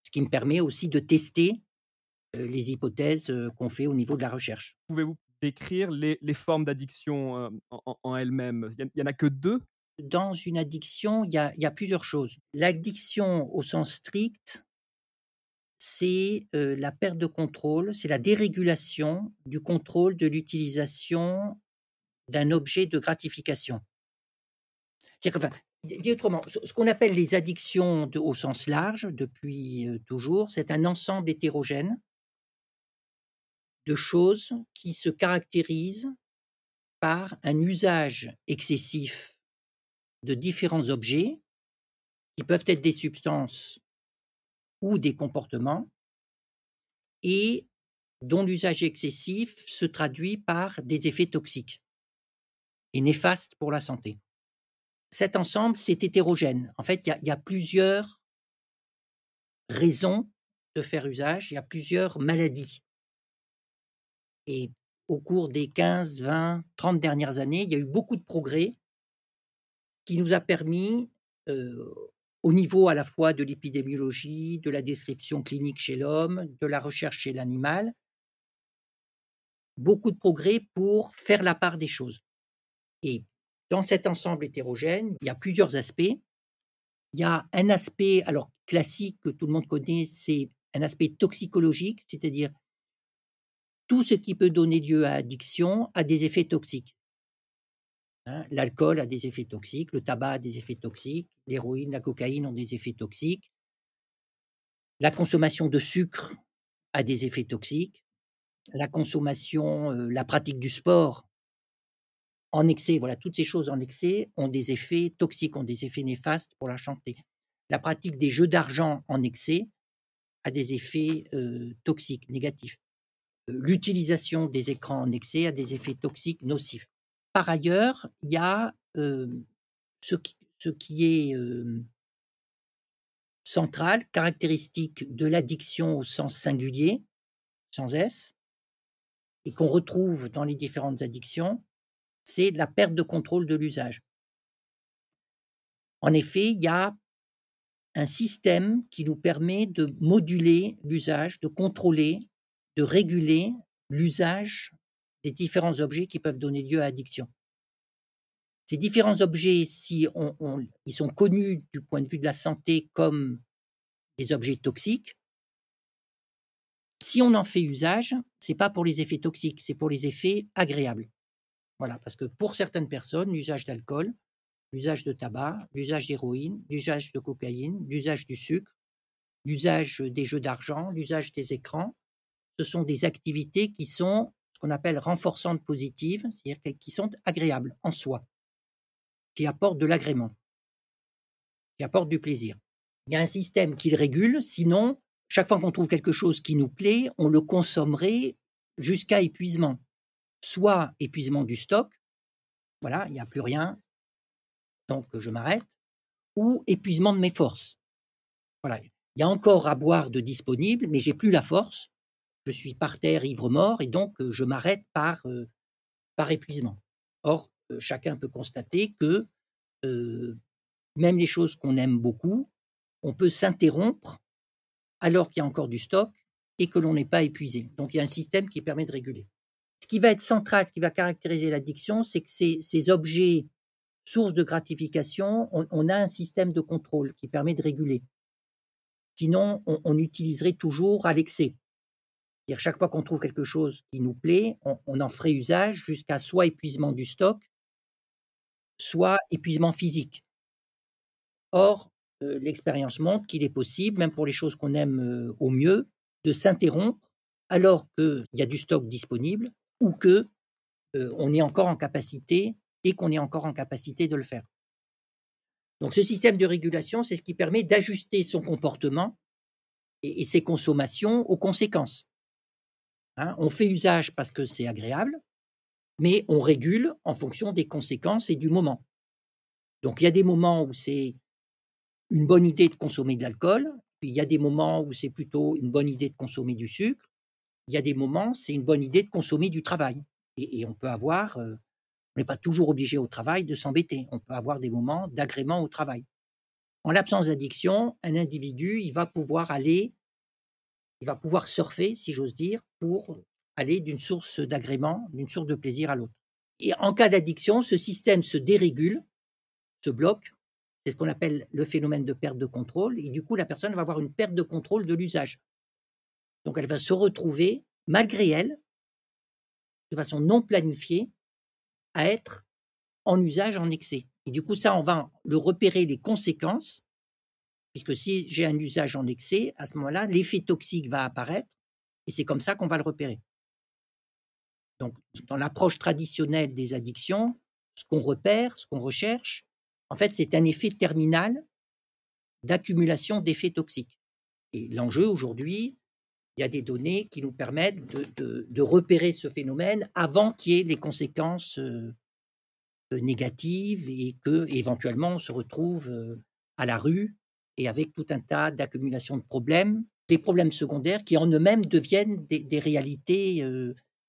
ce qui me permet aussi de tester les hypothèses qu'on fait au niveau de la recherche. Pouvez-vous décrire les, formes d'addiction en, elles-mêmes? Il n'y en a que deux? Dans une addiction, il y a, plusieurs choses. L'addiction au sens strict, c'est la perte de contrôle, c'est la dérégulation du contrôle de l'utilisation d'un objet de gratification. C'est enfin, dit autrement, ce qu'on appelle les addictions au sens large depuis toujours, c'est un ensemble hétérogène de choses qui se caractérisent par un usage excessif de différents objets qui peuvent être des substances ou des comportements et dont l'usage excessif se traduit par des effets toxiques et néfastes pour la santé. Cet ensemble, c'est hétérogène. En fait, il y, a plusieurs raisons de faire usage, il y a plusieurs maladies. Et au cours des 15, 20, 30 dernières années, il y a eu beaucoup de progrès qui nous a permis, au niveau à la fois de l'épidémiologie, de la description clinique chez l'homme, de la recherche chez l'animal, beaucoup de progrès pour faire la part des choses. Et dans cet ensemble hétérogène, il y a plusieurs aspects. Il y a un aspect, alors classique que tout le monde connaît, c'est un aspect toxicologique, c'est-à-dire tout ce qui peut donner lieu à addiction a des effets toxiques. Hein. L'alcool a des effets toxiques, le tabac a des effets toxiques, l'héroïne, la cocaïne ont des effets toxiques. La consommation de sucre a des effets toxiques. La consommation, euh, la pratique du sport en excès, voilà, toutes ces choses en excès ont des effets toxiques, ont des effets néfastes pour la santé. La pratique des jeux d'argent en excès a des effets euh, toxiques, négatifs l'utilisation des écrans en excès a des effets toxiques nocifs. Par ailleurs, il y a ce, qui, est central, caractéristique de l'addiction au sens singulier, sans S, et qu'on retrouve dans les différentes addictions, c'est la perte de contrôle de l'usage. En effet, il y a un système qui nous permet de moduler l'usage, de contrôler de réguler l'usage des différents objets qui peuvent donner lieu à addiction. Ces différents objets, ils sont connus du point de vue de la santé comme des objets toxiques, si on en fait usage, c'est pas pour les effets toxiques, c'est pour les effets agréables. Voilà, parce que pour certaines personnes, l'usage d'alcool, l'usage de tabac, l'usage d'héroïne, l'usage de cocaïne, l'usage du sucre, l'usage des jeux d'argent, l'usage des écrans, ce sont des activités qui sont qu'on appelle renforçantes positives, c'est-à-dire qui sont agréables en soi, qui apportent de l'agrément, qui apportent du plaisir. Il y a un système qui le régule, sinon, chaque fois qu'on trouve quelque chose qui nous plaît, on le consommerait jusqu'à épuisement. Soit épuisement du stock, voilà, il n'y a plus rien, donc je m'arrête, ou épuisement de mes forces. Voilà, il y a encore à boire de disponible, mais j'ai plus la force, je suis par terre ivre-mort et donc je m'arrête par, par épuisement. Or, chacun peut constater que même les choses qu'on aime beaucoup, on peut s'interrompre alors qu'il y a encore du stock et que l'on n'est pas épuisé. Donc il y a un système qui permet de réguler. Ce qui va être central, ce qui va caractériser l'addiction, c'est que ces, objets sources de gratification, on, a un système de contrôle qui permet de réguler. Sinon, on utiliserait toujours à l'excès chaque fois qu'on trouve quelque chose qui nous plaît, on, en ferait usage jusqu'à soit épuisement du stock, soit épuisement physique. Or, euh, l'expérience montre qu'il est possible, même pour les choses qu'on aime euh, au mieux, de s'interrompre alors qu'il y a du stock disponible ou que euh, on est encore en capacité et qu'on est encore en capacité de le faire. Donc ce système de régulation, c'est ce qui permet d'ajuster son comportement et ses consommations aux conséquences. Hein, on fait usage parce que c'est agréable, mais on régule en fonction des conséquences et du moment. Donc il y a des moments où c'est une bonne idée de consommer de l'alcool, puis il y a des moments où c'est plutôt une bonne idée de consommer du sucre, il y a des moments c'est une bonne idée de consommer du travail. Et, on peut avoir, euh, On n'est pas toujours obligé au travail de s'embêter. On peut avoir des moments d'agrément au travail. En l'absence d'addiction, un individu, il va pouvoir aller, il va pouvoir surfer, si j'ose dire, pour aller d'une source d'agrément, d'une source de plaisir à l'autre. Et en cas d'addiction, ce système se dérégule, se bloque. C'est ce qu'on appelle le phénomène de perte de contrôle. Et du coup, la personne va avoir une perte de contrôle de l'usage. Donc, elle va se retrouver, malgré elle, de façon non planifiée, à être en usage en excès. Et du coup, ça, on va le repérer les conséquences, puisque si j'ai un usage en excès, à ce moment-là, l'effet toxique va apparaître, et c'est comme ça qu'on va le repérer. Donc, dans l'approche traditionnelle des addictions, ce qu'on repère, ce qu'on recherche, en fait, c'est un effet terminal d'accumulation d'effets toxiques. Et l'enjeu aujourd'hui, il y a des données qui nous permettent de, repérer ce phénomène avant qu'il y ait les conséquences euh, euh, négatives et que éventuellement on se retrouve euh, à la rue et avec tout un tas d'accumulations de problèmes, des problèmes secondaires qui en eux-mêmes deviennent des, réalités,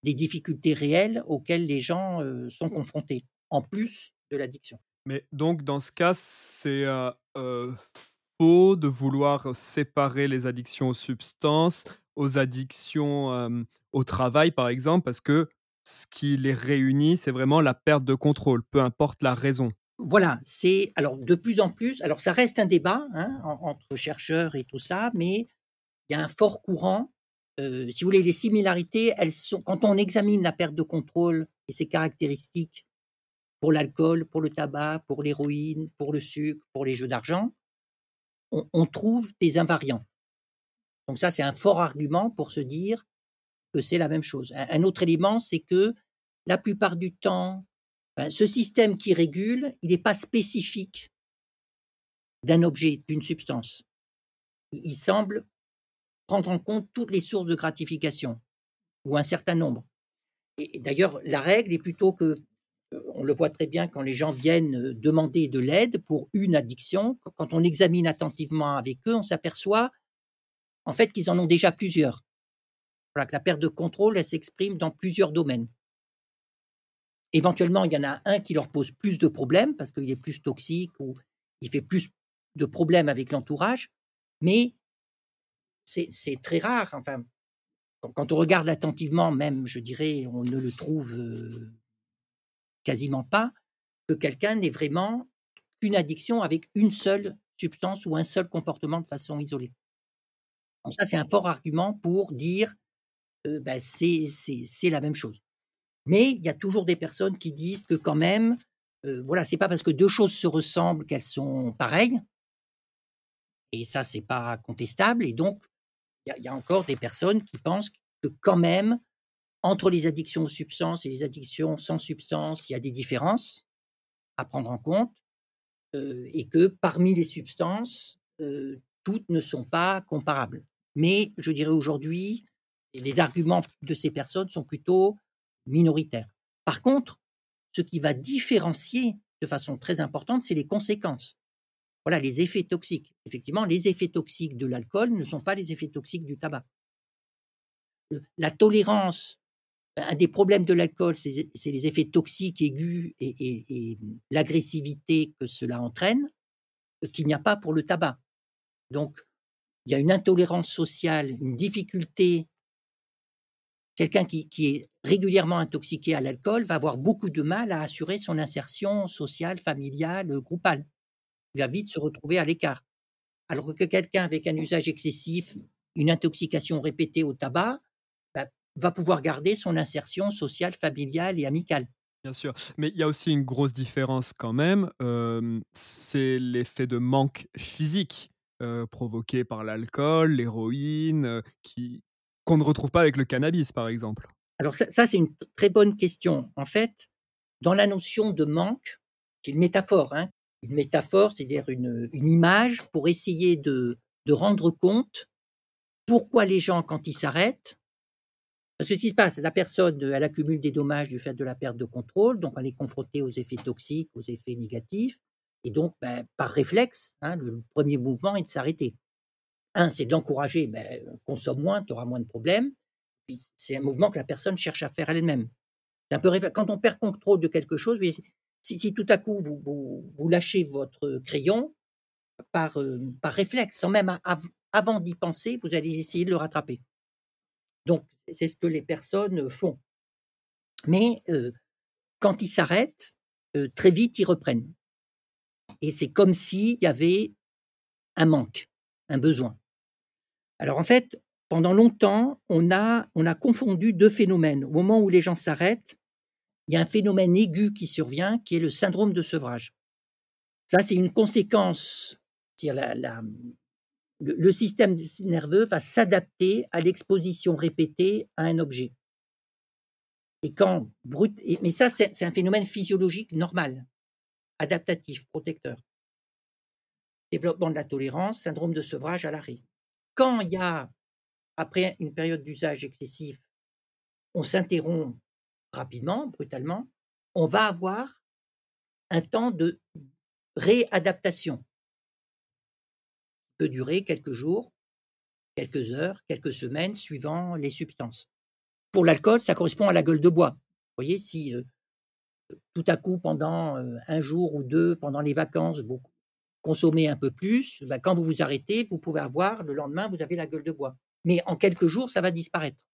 des difficultés réelles auxquelles les gens sont confrontés, en plus de l'addiction. Mais donc dans ce cas, c'est faux de vouloir séparer les addictions aux substances aux addictions au travail, par exemple, parce que ce qui les réunit, c'est vraiment la perte de contrôle, peu importe la raison. Voilà, c'est alors de plus en plus. Alors ça reste un débat hein, entre chercheurs et tout ça, mais il y a un fort courant. si vous voulez, les similarités, elles sont quand on examine la perte de contrôle et ses caractéristiques pour l'alcool, pour le tabac, pour l'héroïne, pour le sucre, pour les jeux d'argent, on, trouve des invariants. Donc ça, c'est un fort argument pour se dire que c'est la même chose. Un, autre élément, c'est que la plupart du temps, ce système qui régule, il n'est pas spécifique d'un objet, d'une substance. Il, semble prendre en compte toutes les sources de gratification, ou un certain nombre. Et, d'ailleurs, la règle est plutôt que, euh, on le voit très bien quand les gens viennent euh, demander de l'aide pour une addiction, quand on examine attentivement avec eux, on s'aperçoit en fait qu'ils en ont déjà plusieurs. Voilà, que la perte de contrôle, elle s'exprime dans plusieurs domaines. Éventuellement, il y en a un qui leur pose plus de problèmes parce qu'il est plus toxique ou il fait plus de problèmes avec l'entourage, mais c'est très rare. Enfin, quand on regarde attentivement, même, je dirais, on ne le trouve quasiment pas, que quelqu'un n'ait vraiment qu'une addiction avec une seule substance ou un seul comportement de façon isolée. Donc ça, c'est un fort argument pour dire euh, bah, c'est la même chose. Mais il y a toujours des personnes qui disent que quand même, euh, voilà, c'est pas parce que deux choses se ressemblent qu'elles sont pareilles. Et ça, c'est pas contestable. Et donc, il y, a encore des personnes qui pensent que quand même, entre les addictions aux substances et les addictions sans substance, il y a des différences à prendre en compte. Euh, et que parmi les substances, euh, toutes ne sont pas comparables. Mais je dirais aujourd'hui, les arguments de ces personnes sont plutôt minoritaires. Par contre, ce qui va différencier de façon très importante, c'est les conséquences. Voilà, les effets toxiques. Effectivement, les effets toxiques de l'alcool ne sont pas les effets toxiques du tabac. La tolérance, un des problèmes de l'alcool, c'est les effets toxiques aigus et, et l'agressivité que cela entraîne, qu'il n'y a pas pour le tabac. Donc, il y a une intolérance sociale, une difficulté. Quelqu'un qui, est régulièrement intoxiqué à l'alcool va avoir beaucoup de mal à assurer son insertion sociale, familiale, groupale. Il va vite se retrouver à l'écart. Alors que quelqu'un avec un usage excessif, une intoxication répétée au tabac, bah, va pouvoir garder son insertion sociale, familiale et amicale. Bien sûr, mais il y a aussi une grosse différence quand même, c'est l'effet de manque physique. Euh, provoqués par l'alcool, l'héroïne, euh, qui qu'on ne retrouve pas avec le cannabis, par exemple? Alors ça, c'est une très bonne question. En fait, dans la notion de manque, qui est une métaphore, hein, une métaphore, c'est-à-dire une, image pour essayer de, rendre compte pourquoi les gens, quand ils s'arrêtent, parce que ce qui se passe, la personne, elle accumule des dommages du fait de la perte de contrôle, donc elle est confrontée aux effets toxiques, aux effets négatifs. Et donc, ben, par réflexe, hein, le premier mouvement est de s'arrêter. Un, c'est d'encourager, ben, consomme moins, tu auras moins de problèmes. c'est un mouvement que la personne cherche à faire elle-même. C'est un peu quand on perd contrôle de quelque chose, si, tout à coup vous, lâchez votre crayon par, par réflexe, sans même avant d'y penser, vous allez essayer de le rattraper. Donc, c'est ce que les personnes font. Mais quand ils s'arrêtent, très vite, ils reprennent. Et c'est comme s'il y avait un manque, un besoin. Alors en fait, pendant longtemps, on a, on a confondu deux phénomènes. Au moment où les gens s'arrêtent, il y a un phénomène aigu qui survient, qui est le syndrome de sevrage. Ça, c'est une conséquence. Le, système nerveux va s'adapter à l'exposition répétée à un objet. Et quand mais ça, c'est un phénomène physiologique normal, adaptatif, protecteur. Développement de la tolérance, syndrome de sevrage à l'arrêt. Quand il y a, après une période d'usage excessif, on s'interrompt rapidement, brutalement, on va avoir un temps de réadaptation. peut durer quelques jours, quelques heures, quelques semaines, suivant les substances. Pour l'alcool, ça correspond à la gueule de bois. Vous voyez, si tout à coup, pendant un jour ou deux, pendant les vacances, vous consommez un peu plus, bah, quand vous vous arrêtez, vous pouvez avoir, le lendemain, vous avez la gueule de bois. Mais en quelques jours, ça va disparaître.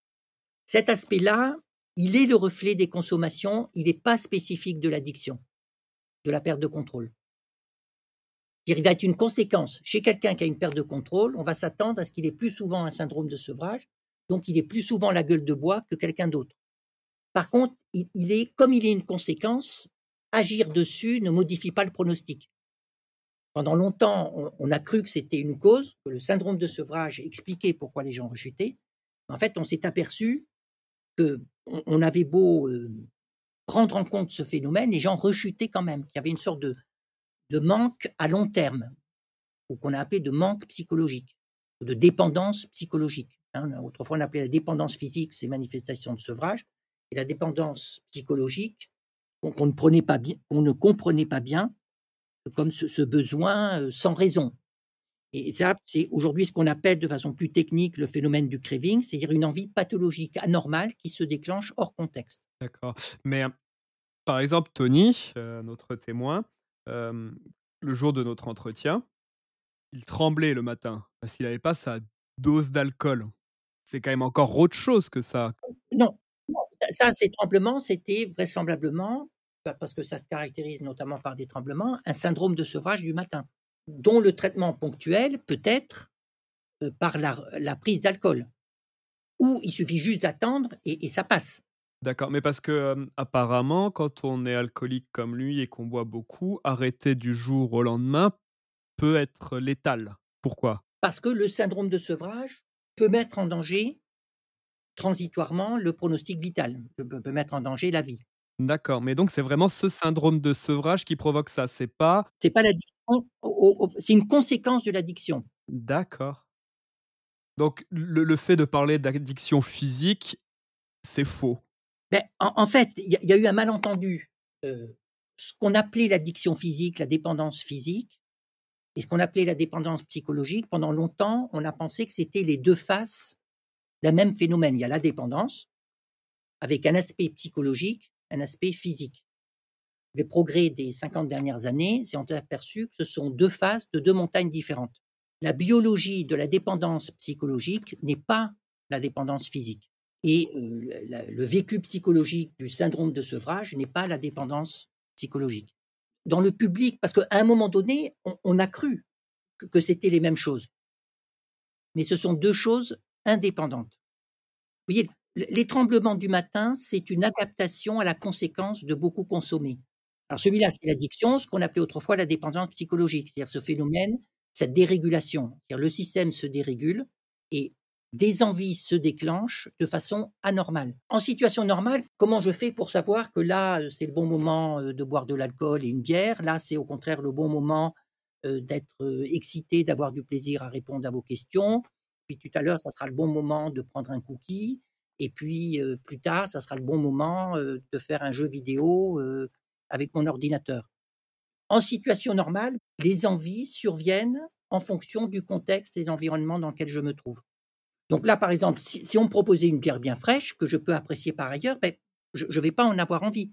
Cet aspect-là, il est le reflet des consommations, il n'est pas spécifique de l'addiction, de la perte de contrôle. Il va être une conséquence. Chez quelqu'un qui a une perte de contrôle, on va s'attendre à ce qu'il ait plus souvent un syndrome de sevrage, donc il est plus souvent la gueule de bois que quelqu'un d'autre. Par contre, il, est, comme il est une conséquence, agir dessus ne modifie pas le pronostic. Pendant longtemps, on, a cru que c'était une cause, que le syndrome de sevrage expliquait pourquoi les gens rechutaient. En fait, on s'est aperçu que on, avait beau euh, prendre en compte ce phénomène, les gens rechutaient quand même, qu'il y avait une sorte de, manque à long terme, ou qu'on a appelé de manque psychologique, de dépendance psychologique. Hein, autrefois, on appelait la dépendance physique ces manifestations de sevrage, et la dépendance psychologique qu'on on ne comprenait pas bien comme ce, besoin euh, sans raison. Et ça, c'est aujourd'hui ce qu'on appelle de façon plus technique le phénomène du craving, c'est-à-dire une envie pathologique anormale qui se déclenche hors contexte. D'accord. Mais par exemple, Tony, euh, notre témoin, euh, le jour de notre entretien, il tremblait le matin parce qu'il n'avait pas sa dose d'alcool c'est quand même encore autre chose que ça. Non, ça, ces tremblements, c'était vraisemblablement, parce que ça se caractérise notamment par des tremblements, un syndrome de sevrage du matin, dont le traitement ponctuel peut être euh, par la, prise d'alcool, ou il suffit juste d'attendre et, ça passe. D'accord, mais parce que apparemment, quand on est alcoolique comme lui et qu'on boit beaucoup, arrêter du jour au lendemain peut être létal. Pourquoi? Parce que le syndrome de sevrage peut mettre en danger transitoirement le pronostic vital, peut, mettre en danger la vie. D'accord, mais donc c'est vraiment ce syndrome de sevrage qui provoque ça, c'est pas C'est pas l'addiction, c'est une conséquence de l'addiction. D'accord. Donc le, fait de parler d'addiction physique, c'est faux. Ben, en, fait, il y, a eu un malentendu. Euh, ce qu'on appelait l'addiction physique, la dépendance physique, et ce qu'on appelait la dépendance psychologique, pendant longtemps, on a pensé que c'était les deux faces d'un même phénomène. Il y a la dépendance, avec un aspect psychologique, un aspect physique. Les progrès des 50 dernières années, a aperçu que ce sont deux faces de deux montagnes différentes. La biologie de la dépendance psychologique n'est pas la dépendance physique. Et euh, le vécu psychologique du syndrome de sevrage n'est pas la dépendance psychologique dans le public, parce qu'à un moment donné, on, a cru que, c'était les mêmes choses. Mais ce sont deux choses indépendantes. Vous voyez, les tremblements du matin, c'est une adaptation à la conséquence de beaucoup consommer. Alors celui-là, c'est l'addiction, ce qu'on appelait autrefois la dépendance psychologique, c'est-à-dire ce phénomène, cette dérégulation. C'est-à-dire le système se dérégule et des envies se déclenchent de façon anormale. En situation normale, comment je fais pour savoir que là, c'est le bon moment de boire de l'alcool et une bière, là, c'est au contraire le bon moment d'être excité, d'avoir du plaisir à répondre à vos questions, puis tout à l'heure, ça sera le bon moment de prendre un cookie, et puis plus tard, ça sera le bon moment de faire un jeu vidéo avec mon ordinateur. En situation normale, les envies surviennent en fonction du contexte et de l'environnement dans lequel je me trouve. Donc là, par exemple, si, on me proposait une bière bien fraîche, que je peux apprécier par ailleurs, ben, je ne vais pas en avoir envie.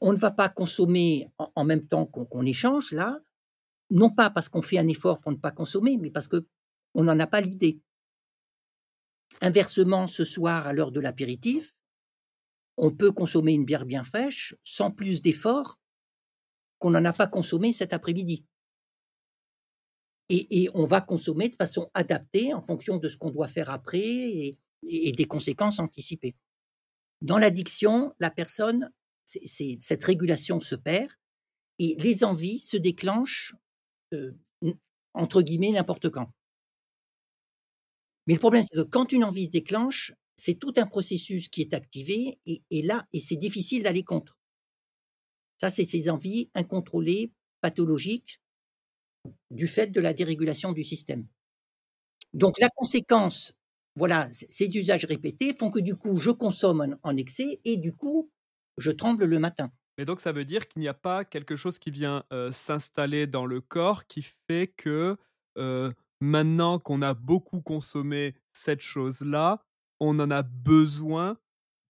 On, ne va pas consommer en, même temps qu'on échange, là, non pas parce qu'on fait un effort pour ne pas consommer, mais parce qu'on n'en a pas l'idée. Inversement, ce soir, à l'heure de l'apéritif, on peut consommer une bière bien fraîche sans plus d'effort qu'on n'en a pas consommé cet après-midi. Et, on va consommer de façon adaptée en fonction de ce qu'on doit faire après et, des conséquences anticipées. Dans l'addiction, la personne, cette régulation se perd et les envies se déclenchent euh, entre guillemets n'importe quand. Mais le problème, c'est que quand une envie se déclenche, c'est tout un processus qui est activé et, là, et c'est difficile d'aller contre. Ça, c'est ces envies incontrôlées, pathologiques, du fait de la dérégulation du système. Donc la conséquence, voilà, ces usages répétés font que du coup, je consomme en, excès et du coup, je tremble le matin. Mais donc ça veut dire qu'il n'y a pas quelque chose qui vient s'installer dans le corps qui fait que maintenant qu'on a beaucoup consommé cette chose-là, on en a besoin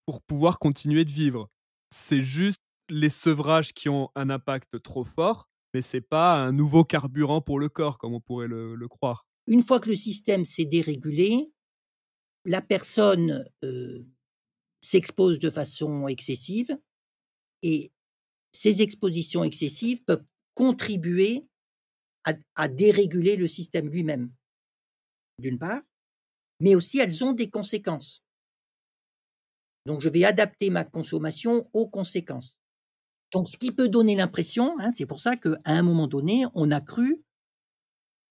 pour pouvoir continuer de vivre. C'est juste les sevrages qui ont un impact trop fort, mais c'est pas un nouveau carburant pour le corps comme on pourrait le, croire. Une fois que le système s'est dérégulé, la personne s'expose de façon excessive et ces expositions excessives peuvent contribuer à, déréguler le système lui-même, d'une part, mais aussi elles ont des conséquences. Donc je vais adapter ma consommation aux conséquences. Donc ce qui peut donner l'impression, hein, c'est pour ça qu'à un moment donné, on a cru,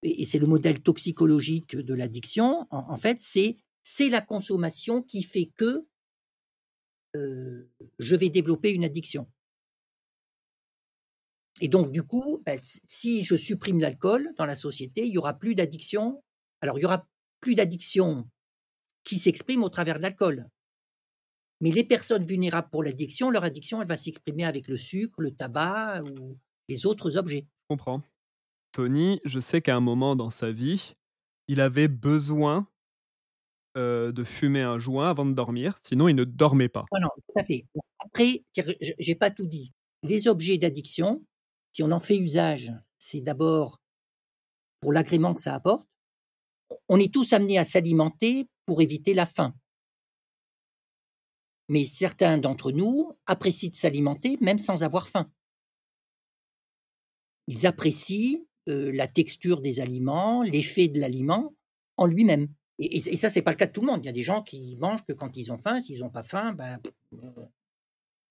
et, c'est le modèle toxicologique de l'addiction, en, fait, c'est la consommation qui fait que euh, je vais développer une addiction. Et donc, du coup, bah, si je supprime l'alcool dans la société, il y aura plus d'addiction. Alors, il y aura plus d'addiction qui s'exprime au travers de l'alcool. Mais les personnes vulnérables pour l'addiction, leur addiction, elle va s'exprimer avec le sucre, le tabac ou les autres objets. Je comprends. Tony, je sais qu'à un moment dans sa vie, il avait besoin de fumer un joint avant de dormir, sinon il ne dormait pas. Non, non, tout à fait. Après, j'ai pas tout dit. Les objets d'addiction, si on en fait usage, c'est d'abord pour l'agrément que ça apporte. On est tous amenés à s'alimenter pour éviter la faim. Mais certains d'entre nous apprécient de s'alimenter même sans avoir faim. Ils apprécient la texture des aliments, l'effet de l'aliment en lui-même. Et, et, ça, c'est pas le cas de tout le monde. Il y a des gens qui mangent que quand ils ont faim. S'ils n'ont pas faim, ben,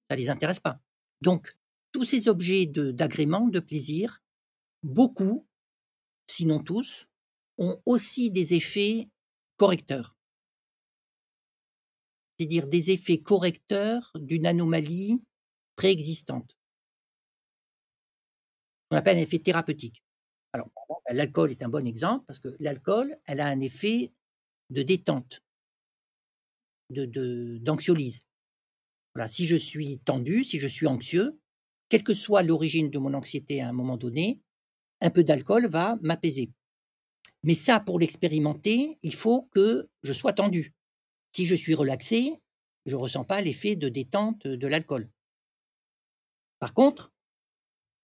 ça les intéresse pas. Donc, tous ces objets d'agrément, de, plaisir, beaucoup, sinon tous, ont aussi des effets correcteurs. C'est-à-dire des effets correcteurs d'une anomalie préexistante. On appelle un effet thérapeutique. Alors, l'alcool est un bon exemple parce que l'alcool, elle a un effet de détente, de d'anxiolyse. voilà, si je suis tendu, si je suis anxieux, quelle que soit l'origine de mon anxiété à un moment donné, un peu d'alcool va m'apaiser. Mais ça, pour l'expérimenter, il faut que je sois tendu. Si je suis relaxé, je ne ressens pas l'effet de détente de l'alcool. Par contre,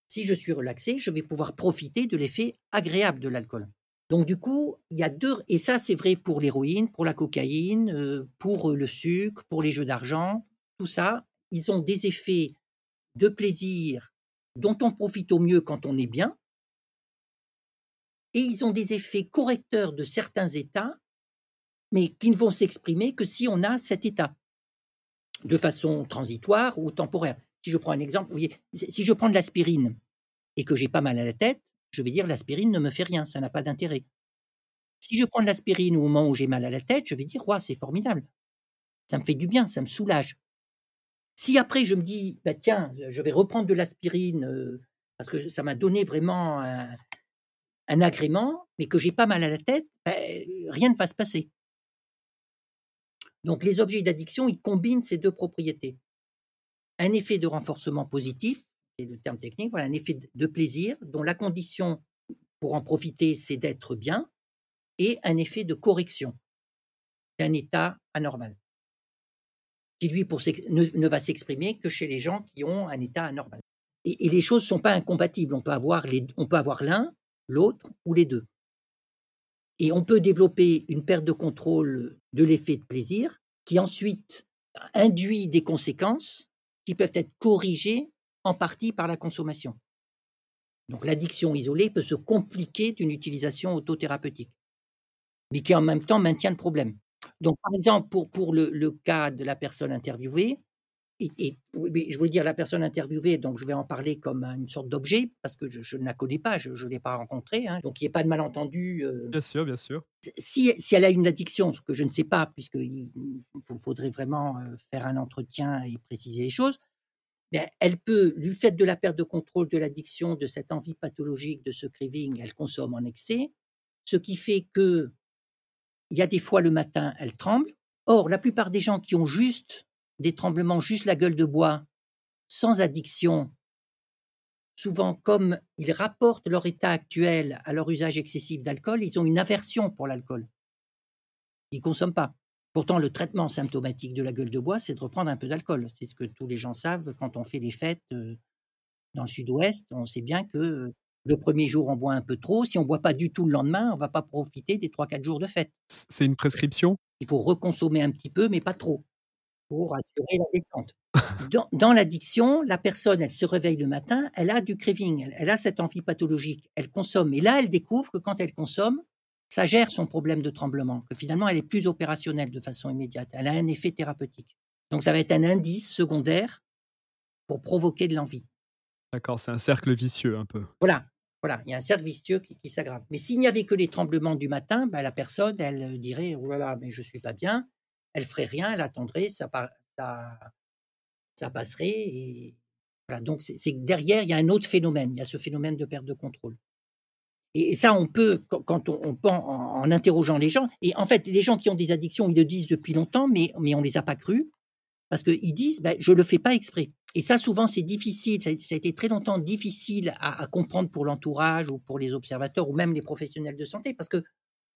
si je suis relaxé, je vais pouvoir profiter de l'effet agréable de l'alcool. Donc du coup, il y a deux, et ça c'est vrai pour l'héroïne, pour la cocaïne, euh, pour le sucre, pour les jeux d'argent, tout ça, ils ont des effets de plaisir dont on profite au mieux quand on est bien, et ils ont des effets correcteurs de certains états, mais qui ne vont s'exprimer que si on a cet état, de façon transitoire ou temporaire. Si je prends un exemple, si je prends de l'aspirine et que j'ai pas mal à la tête, je vais dire l'aspirine ne me fait rien, ça n'a pas d'intérêt. Si je prends de l'aspirine au moment où j'ai mal à la tête, je vais dire, ouais, c'est formidable. Ça me fait du bien, ça me soulage. Si après je me dis, bah, tiens, je vais reprendre de l'aspirine parce que ça m'a donné vraiment un, agrément, mais que j'ai pas mal à la tête, bah, rien ne va se passer. Donc les objets d'addiction, ils combinent ces deux propriétés. Un effet de renforcement positif, c'est le terme technique, voilà, un effet de plaisir dont la condition pour en profiter, c'est d'être bien, et un effet de correction, d'un état anormal. Qui lui ne, va s'exprimer que chez les gens qui ont un état anormal. Et, les choses ne sont pas incompatibles. On peut avoir on peut avoir l'un, l'autre ou les deux. Et on peut développer une perte de contrôle de l'effet de plaisir qui ensuite induit des conséquences qui peuvent être corrigées en partie par la consommation. Donc l'addiction isolée peut se compliquer d'une utilisation autothérapeutique, mais qui en même temps maintient le problème. Donc par exemple, pour, pour le, le cas de la personne interviewée, et, je veux dire la personne interviewée, donc je vais en parler comme une sorte d'objet, parce que je, ne la connais pas, je ne l'ai pas rencontrée, hein, donc il n'y a pas de malentendu. Euh. bien sûr, bien sûr. Si, si, elle a une addiction, ce que je ne sais pas, puisqu'il faudrait vraiment euh, faire un entretien et préciser les choses, mais elle peut, du fait de la perte de contrôle de l'addiction, de cette envie pathologique, de ce craving, elle consomme en excès, ce qui fait que il y a des fois le matin, elle tremble. Or, la plupart des gens qui ont juste des tremblements, juste la gueule de bois, sans addiction, souvent comme ils rapportent leur état actuel à leur usage excessif d'alcool, ils ont une aversion pour l'alcool. Ils ne consomment pas. Pourtant, le traitement symptomatique de la gueule de bois, c'est de reprendre un peu d'alcool. C'est ce que tous les gens savent quand on fait les fêtes euh, dans le sud-ouest. On sait bien que euh, le premier jour, on boit un peu trop. Si on ne boit pas du tout le lendemain, on ne va pas profiter des 3-4 jours de fête. C'est une prescription? Il faut reconsommer un petit peu, mais pas trop pour assurer la descente. Dans, l'addiction, la personne, elle se réveille le matin, elle a du craving, elle, a cette envie pathologique, elle consomme. Et là, elle découvre que quand elle consomme, ça gère son problème de tremblement, que finalement, elle est plus opérationnelle de façon immédiate. Elle a un effet thérapeutique. Donc, ça va être un indice secondaire pour provoquer de l'envie. D'accord, c'est un cercle vicieux un peu. Voilà, voilà, il y a un cercle vicieux qui, s'aggrave. Mais s'il n'y avait que les tremblements du matin, ben, la personne, elle dirait, oh là là, mais je suis pas bien, elle ferait rien, elle attendrait, ça, passerait. Voilà. Donc, c'est derrière, il y a un autre phénomène. Il y a ce phénomène de perte de contrôle. Et, ça, on peut, quand on, en, interrogeant les gens, et en fait, les gens qui ont des addictions, ils le disent depuis longtemps, mais, mais on ne les a pas crus, parce qu'ils disent, ben, je ne le fais pas exprès. Et ça, souvent, c'est difficile, ça a, été très longtemps difficile à, comprendre pour l'entourage ou pour les observateurs ou même les professionnels de santé, parce que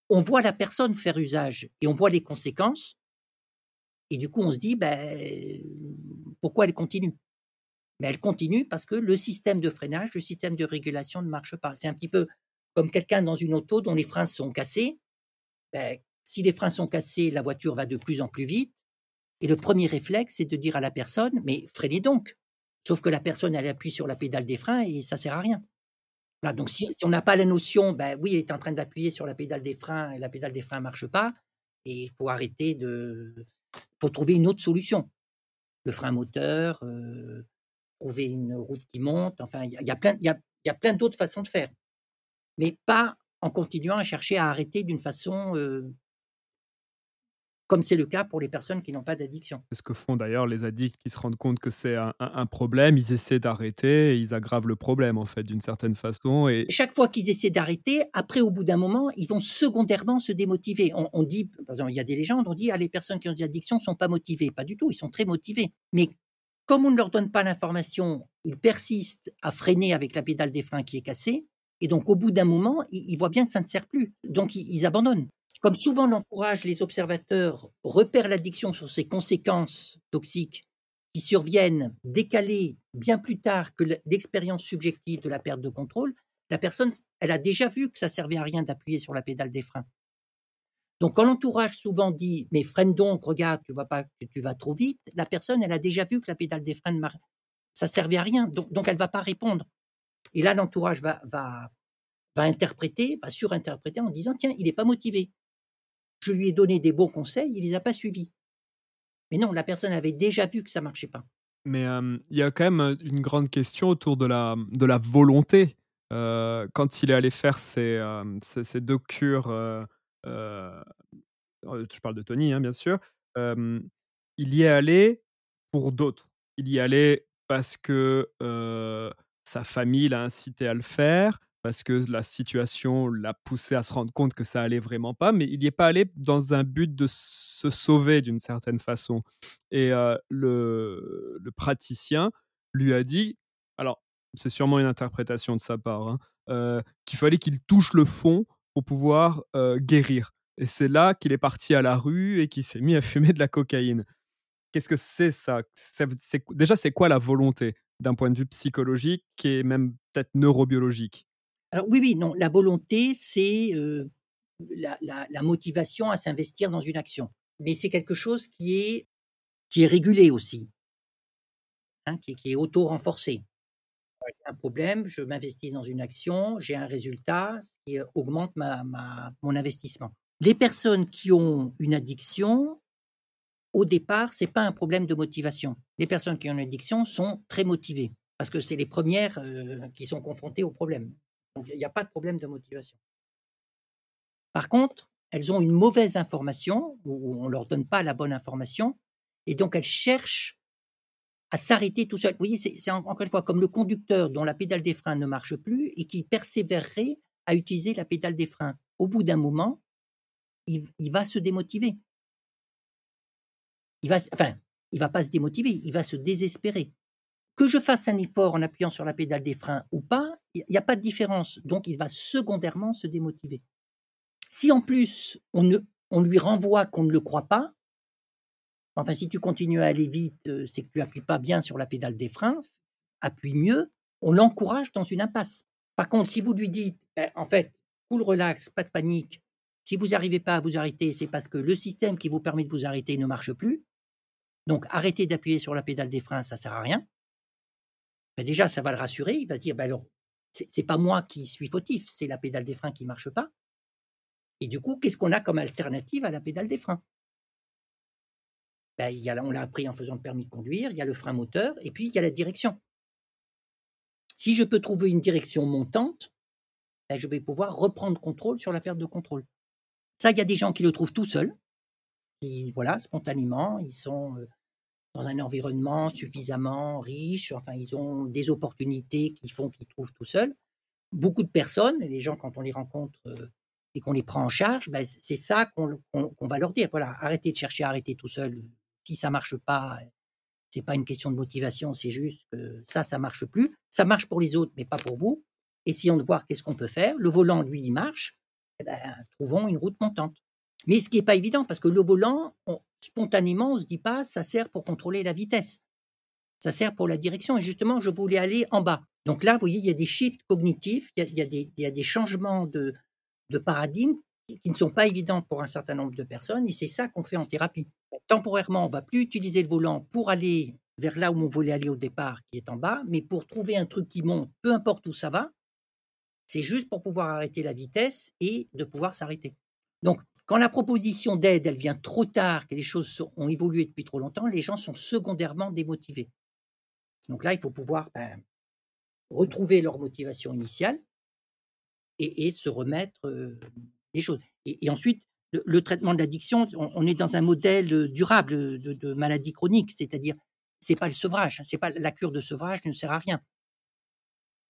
on voit la personne faire usage et on voit les conséquences, et du coup, on se dit, ben, pourquoi elle continue? Mais elle continue parce que le système de freinage, le système de régulation ne marche pas. C'est un petit peu comme quelqu'un dans une auto dont les freins sont cassés. Ben, si les freins sont cassés, la voiture va de plus en plus vite. Et le premier réflexe, c'est de dire à la personne, mais freinez donc. Sauf que la personne, elle appuie sur la pédale des freins et ça sert à rien. donc si, on n'a pas la notion, ben oui, elle est en train d'appuyer sur la pédale des freins et la pédale des freins ne marche pas, et il faut arrêter de, faut trouver une autre solution. Le frein moteur, euh, trouver une route qui monte. Enfin, il y, a plein, il y a, plein d'autres façons de faire, mais pas en continuant à chercher à arrêter d'une façon euh, comme c'est le cas pour les personnes qui n'ont pas d'addiction. C'est ce que font d'ailleurs les addicts qui se rendent compte que c'est un, problème, ils essaient d'arrêter ils aggravent le problème en fait d'une certaine façon. Et... Chaque fois qu'ils essaient d'arrêter, après au bout d'un moment, ils vont secondairement se démotiver. On, dit, par exemple, il y a des légendes, on dit ah les personnes qui ont des addictions ne sont pas motivées. Pas du tout, ils sont très motivés. Mais comme on ne leur donne pas l'information, ils persistent à freiner avec la pédale des freins qui est cassée. Et donc, au bout d'un moment, ils, voient bien que ça ne sert plus. Donc, ils abandonnent. Comme souvent l'encourage, les observateurs repèrent l'addiction sur ses conséquences toxiques qui surviennent décalées bien plus tard que l'expérience subjective de la perte de contrôle, la personne, elle a déjà vu que ça servait à rien d'appuyer sur la pédale des freins. Donc, quand l'entourage souvent dit, mais freine donc, regarde, tu vois pas tu vas trop vite, la personne, elle a déjà vu que la pédale des freins, ça servait à rien, donc, donc elle va pas répondre. Et là, l'entourage va, va, va interpréter, va surinterpréter en disant, tiens, il n'est pas motivé je lui ai donné des bons conseils, il les a pas suivis. Mais non, la personne avait déjà vu que ça marchait pas. Mais il y a quand même une grande question autour de la, de la volonté. quand il est allé faire ses, deux cures, je parle de Tony, hein, bien sûr, il y est allé pour d'autres. Il y allait parce que sa famille l'a incité à le faire, parce que la situation l'a poussé à se rendre compte que ça allait vraiment pas, mais il n'y est pas allé dans un but de se sauver d'une certaine façon. Et le, praticien lui a dit, alors c'est sûrement une interprétation de sa part, hein, qu'il fallait qu'il touche le fond pour pouvoir guérir. Et c'est là qu'il est parti à la rue et qu'il s'est mis à fumer de la cocaïne. Qu'est-ce que c'est ça? Déjà, c'est quoi la volonté d'un point de vue psychologique et même peut-être neurobiologique? Alors oui, oui, non, la volonté, c'est la, la, motivation à s'investir dans une action. Mais c'est quelque chose qui est, qui est régulé aussi, hein, qui, qui, est auto-renforcé. J'ai un problème, je m'investis dans une action, j'ai un résultat qui augmente ma, ma, mon investissement. Les personnes qui ont une addiction, au départ, c'est pas un problème de motivation. Les personnes qui ont une addiction sont très motivées parce que c'est les premières qui sont confrontées au problème. Donc il n'y a pas de problème de motivation. Par contre, elles ont une mauvaise information ou on leur donne pas la bonne information et donc elles cherchent à s'arrêter tout seul. Vous voyez, c'est encore une fois comme le conducteur dont la pédale des freins ne marche plus et qui persévérerait à utiliser la pédale des freins. Au bout d'un moment, il, il va se démotiver il va, enfin, il va pas se démotiver, il va se désespérer. Que je fasse un effort en appuyant sur la pédale des freins ou pas, il n'y a pas de différence. Donc, il va secondairement se démotiver. Si en plus on, ne, lui renvoie qu'on ne le croit pas, enfin, si tu continues à aller vite, euh, c'est que tu n'appuies pas bien sur la pédale des freins, appuie mieux, on l'encourage dans une impasse. Par contre, si vous lui dites, eh, en fait, cool, relax, pas de panique, si vous n'arrivez pas à vous arrêter, c'est parce que le système qui vous permet de vous arrêter ne marche plus, donc arrêtez d'appuyer sur la pédale des freins, ça sert à rien. Ben, déjà, ça va le rassurer. Il va se dire, ben alors, c'est pas moi qui suis fautif, c'est la pédale des freins qui marche pas. Et du coup, qu'est-ce qu'on a comme alternative à la pédale des freins? Ben, y a, On l'a appris en faisant le permis de conduire, il y a le frein moteur, et puis il y a la direction. Si je peux trouver une direction montante, je vais pouvoir reprendre contrôle sur la perte de contrôle. Ça, il y a des gens qui le trouvent tout seuls voilà, spontanément, ils sont dans un environnement suffisamment riche, enfin, ils ont des opportunités qui font qu'ils trouvent tout seuls. Beaucoup de personnes, les gens, quand on les rencontre et qu'on les prend en charge, ben, c'est ça qu'on va leur dire. Voilà, arrêtez de chercher à arrêter tout seul. Si ça marche pas, c'est pas une question de motivation, c'est juste que ça, ça marche plus. Ça marche pour les autres, mais pas pour vous. Essayons de voir qu'est-ce qu'on peut faire. Le volant, lui, il marche. Eh ben, trouvons une route montante. Mais ce qui n'est pas évident, parce que le volant, spontanément, on ne se dit pas, ça sert pour contrôler la vitesse. Ça sert pour la direction. Et justement, je voulais aller en bas. Donc là, vous voyez, il y a des shifts cognitifs, il y a, des, changements de, paradigme qui, ne sont pas évidents pour un certain nombre de personnes. Et c'est ça qu'on fait en thérapie. Temporairement, on va plus utiliser le volant pour aller vers là où on voulait aller au départ, qui est en bas, mais pour trouver un truc qui monte, peu importe où ça va, c'est juste pour pouvoir arrêter la vitesse et de pouvoir s'arrêter. Donc, quand la proposition d'aide, elle vient trop tard, que les choses ont évolué depuis trop longtemps, les gens sont secondairement démotivés. Donc là, il faut pouvoir ben, retrouver leur motivation initiale et, se remettre les choses. Et, ensuite, le, traitement de l'addiction, on, est dans un modèle durable de, de maladie chronique, c'est-à-dire c'est pas le sevrage, c'est pas la cure de sevrage ne sert à rien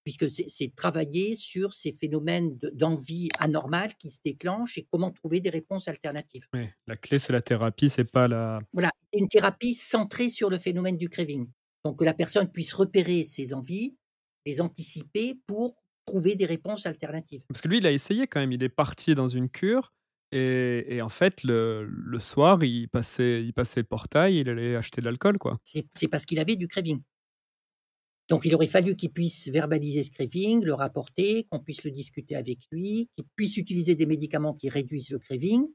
puisque c'est travailler sur ces phénomènes d'envie anormale qui se déclenchent et comment trouver des réponses alternatives. Oui, la clé, c'est la thérapie, c'est pas la... Voilà, une thérapie centrée sur le phénomène du craving. Donc que la personne puisse repérer ses envies, les anticiper pour trouver des réponses alternatives. Parce que lui, il a essayé quand même, il est parti dans une cure, et, et, en fait, le, le, soir, il passait, il passait le portail, il allait acheter de l'alcool, quoi. C'est parce qu'il avait du craving. Donc il aurait fallu qu'il puisse verbaliser ce craving, le rapporter, qu'on puisse le discuter avec lui, qu'il puisse utiliser des médicaments qui réduisent le craving.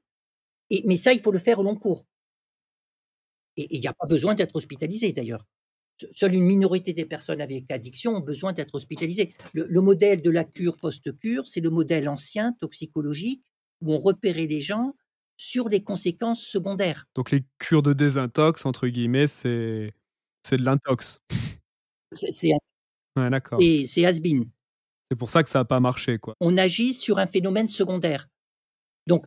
Et, mais ça, il faut le faire au long cours. Et il n'y a pas besoin d'être hospitalisé d'ailleurs. Seule une minorité des personnes avec addiction ont besoin d'être hospitalisées. Le, le, modèle de la cure post-cure, c'est le modèle ancien toxicologique où on repérait les gens sur des conséquences secondaires. Donc les cures de désintox, entre guillemets, c'est de l'intox. C'est ouais, d'accord. Et c'est has-been. C'est pour ça que ça n'a pas marché. Quoi. On agit sur un phénomène secondaire. Donc,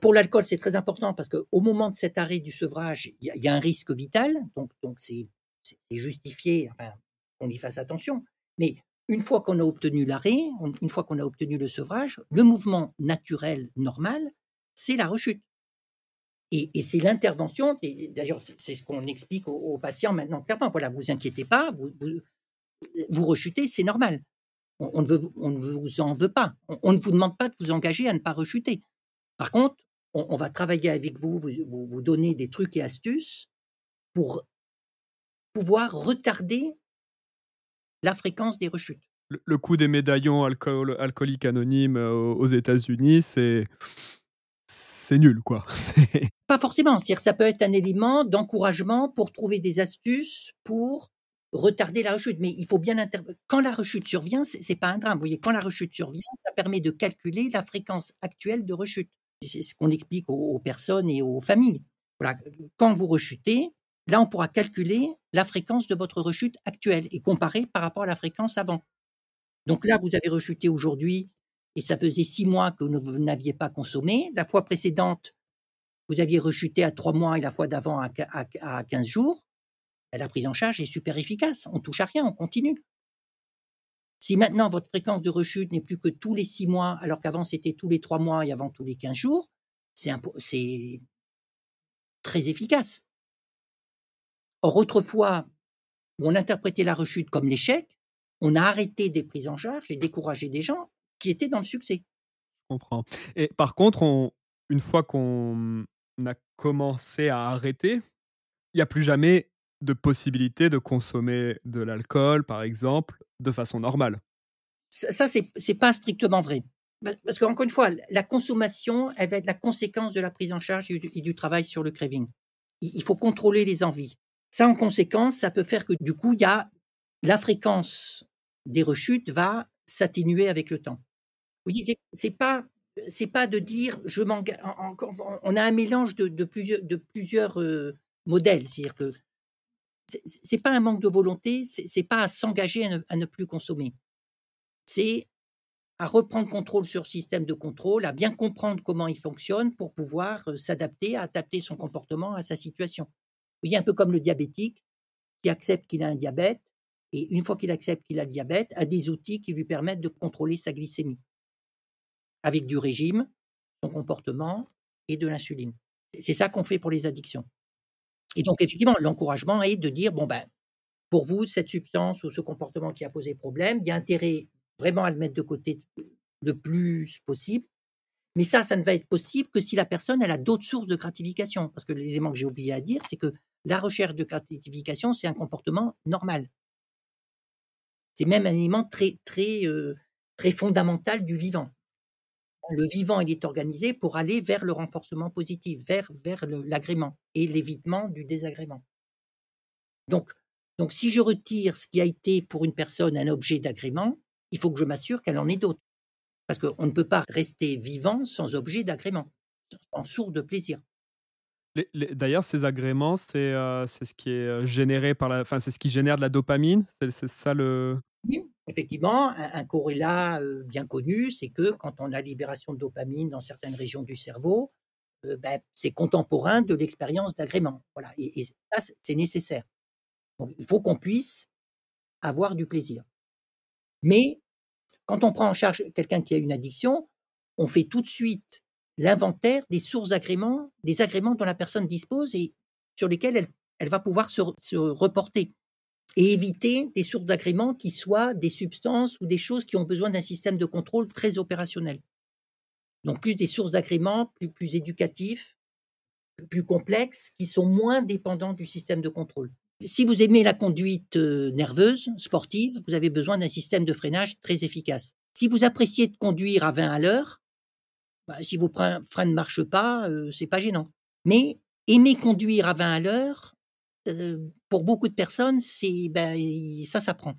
pour l'alcool, c'est très important parce qu'au moment de cet arrêt du sevrage, il y, a un risque vital. Donc, donc c'est justifié enfin, qu'on y fasse attention. Mais une fois qu'on a obtenu l'arrêt, une fois qu'on a obtenu le sevrage, le mouvement naturel normal, c'est la rechute. Et, c'est l'intervention, d'ailleurs c'est ce qu'on explique aux, patients maintenant clairement, voilà, vous inquiétez pas, vous, vous, rechutez, c'est normal. On, ne vous en veut pas. On, ne vous demande pas de vous engager à ne pas rechuter. Par contre, on, va travailler avec vous, vous, donner des trucs et astuces pour pouvoir retarder la fréquence des rechutes. Le, coût des médaillons alcool, alcooliques anonymes euh, aux États-Unis, c'est c'est nul, quoi. (laughs) Pas forcément. C'est-à-dire ça peut être un élément d'encouragement pour trouver des astuces pour retarder la rechute. Mais il faut bien quand la rechute survient, c'est pas un drame. Vous voyez, quand la rechute survient, ça permet de calculer la fréquence actuelle de rechute. C'est ce qu'on explique aux, personnes et aux familles. Voilà, quand vous rechutez, là on pourra calculer la fréquence de votre rechute actuelle et comparer par rapport à la fréquence avant. Donc là, vous avez rechuté aujourd'hui et ça faisait six mois que vous n'aviez pas consommé. La fois précédente, vous aviez rechuté à trois mois et la fois d'avant à, à, 15 jours. La prise en charge est super efficace. On touche à rien, on continue. Si maintenant votre fréquence de rechute n'est plus que tous les six mois, alors qu'avant c'était tous les trois mois et avant tous les 15 jours, c'est très efficace. Or, autrefois, on interprétait la rechute comme l'échec, on a arrêté des prises en charge et découragé des gens qui étaient dans le succès. Je comprends. Et par contre, on, une fois qu'on a commencé à arrêter, il n'y a plus jamais de possibilité de consommer de l'alcool, par exemple, de façon normale. Ça, ça c'est pas strictement vrai. Parce qu'encore une fois, la consommation, elle va être la conséquence de la prise en charge et du, travail sur le craving. Il, faut contrôler les envies. Ça, en conséquence, ça peut faire que du coup, il y a la fréquence des rechutes va s'atténuer avec le temps. Vous voyez, c'est pas c'est pas de dire je m'engage. On a un mélange de, plusieurs de plusieurs euh, modèles, c'est-à-dire que c'est pas un manque de volonté, c'est pas à s'engager à, ne plus consommer. C'est à reprendre contrôle sur le système de contrôle, à bien comprendre comment il fonctionne pour pouvoir euh, s'adapter, à adapter son comportement à sa situation. Vous voyez, un peu comme le diabétique qui accepte qu'il a un diabète et une fois qu'il accepte qu'il a le diabète, a des outils qui lui permettent de contrôler sa glycémie avec du régime, son comportement et de l'insuline. C'est ça qu'on fait pour les addictions. Et donc, effectivement, l'encouragement est de dire, bon, ben, pour vous, cette substance ou ce comportement qui a posé problème, il y a intérêt vraiment à le mettre de côté le plus possible. Mais ça, ça ne va être possible que si la personne, elle a d'autres sources de gratification. Parce que l'élément que j'ai oublié à dire, c'est que la recherche de gratification, c'est un comportement normal. C'est même un élément très, très, euh, très fondamental du vivant le vivant, il est organisé pour aller vers le renforcement positif, vers, vers l'agrément et l'évitement du désagrément. Donc, donc, si je retire ce qui a été pour une personne un objet d'agrément, il faut que je m'assure qu'elle en ait d'autres. Parce qu'on ne peut pas rester vivant sans objet d'agrément, sans source de plaisir. D'ailleurs, ces agréments, c'est euh, ce qui est euh, généré par la, enfin, c'est ce qui génère de la dopamine. C'est ça le. Effectivement, un, corrélat bien connu, c'est que quand on a libération de dopamine dans certaines régions du cerveau, ben, c'est contemporain de l'expérience d'agrément. Voilà, et, ça, c'est nécessaire. il faut qu'on puisse avoir du plaisir. Mais quand on prend en charge quelqu'un qui a une addiction, on fait tout de suite l'inventaire des sources d'agrément, des agréments dont la personne dispose et sur lesquels elle, va pouvoir se reporter et éviter des sources d'agrément qui soient des substances ou des choses qui ont besoin d'un système de contrôle très opérationnel. Donc plus des sources d'agrément, plus, plus éducatifs, plus complexes, qui sont moins dépendants du système de contrôle. Si vous aimez la conduite euh, nerveuse, sportive, vous avez besoin d'un système de freinage très efficace. Si vous appréciez de conduire à 20 à l'heure, bah, si vos freins ne marchent pas, euh, c'est pas gênant. Mais aimer conduire à 20 à l'heure, pour beaucoup de personnes, c'est ben, ça s'apprend.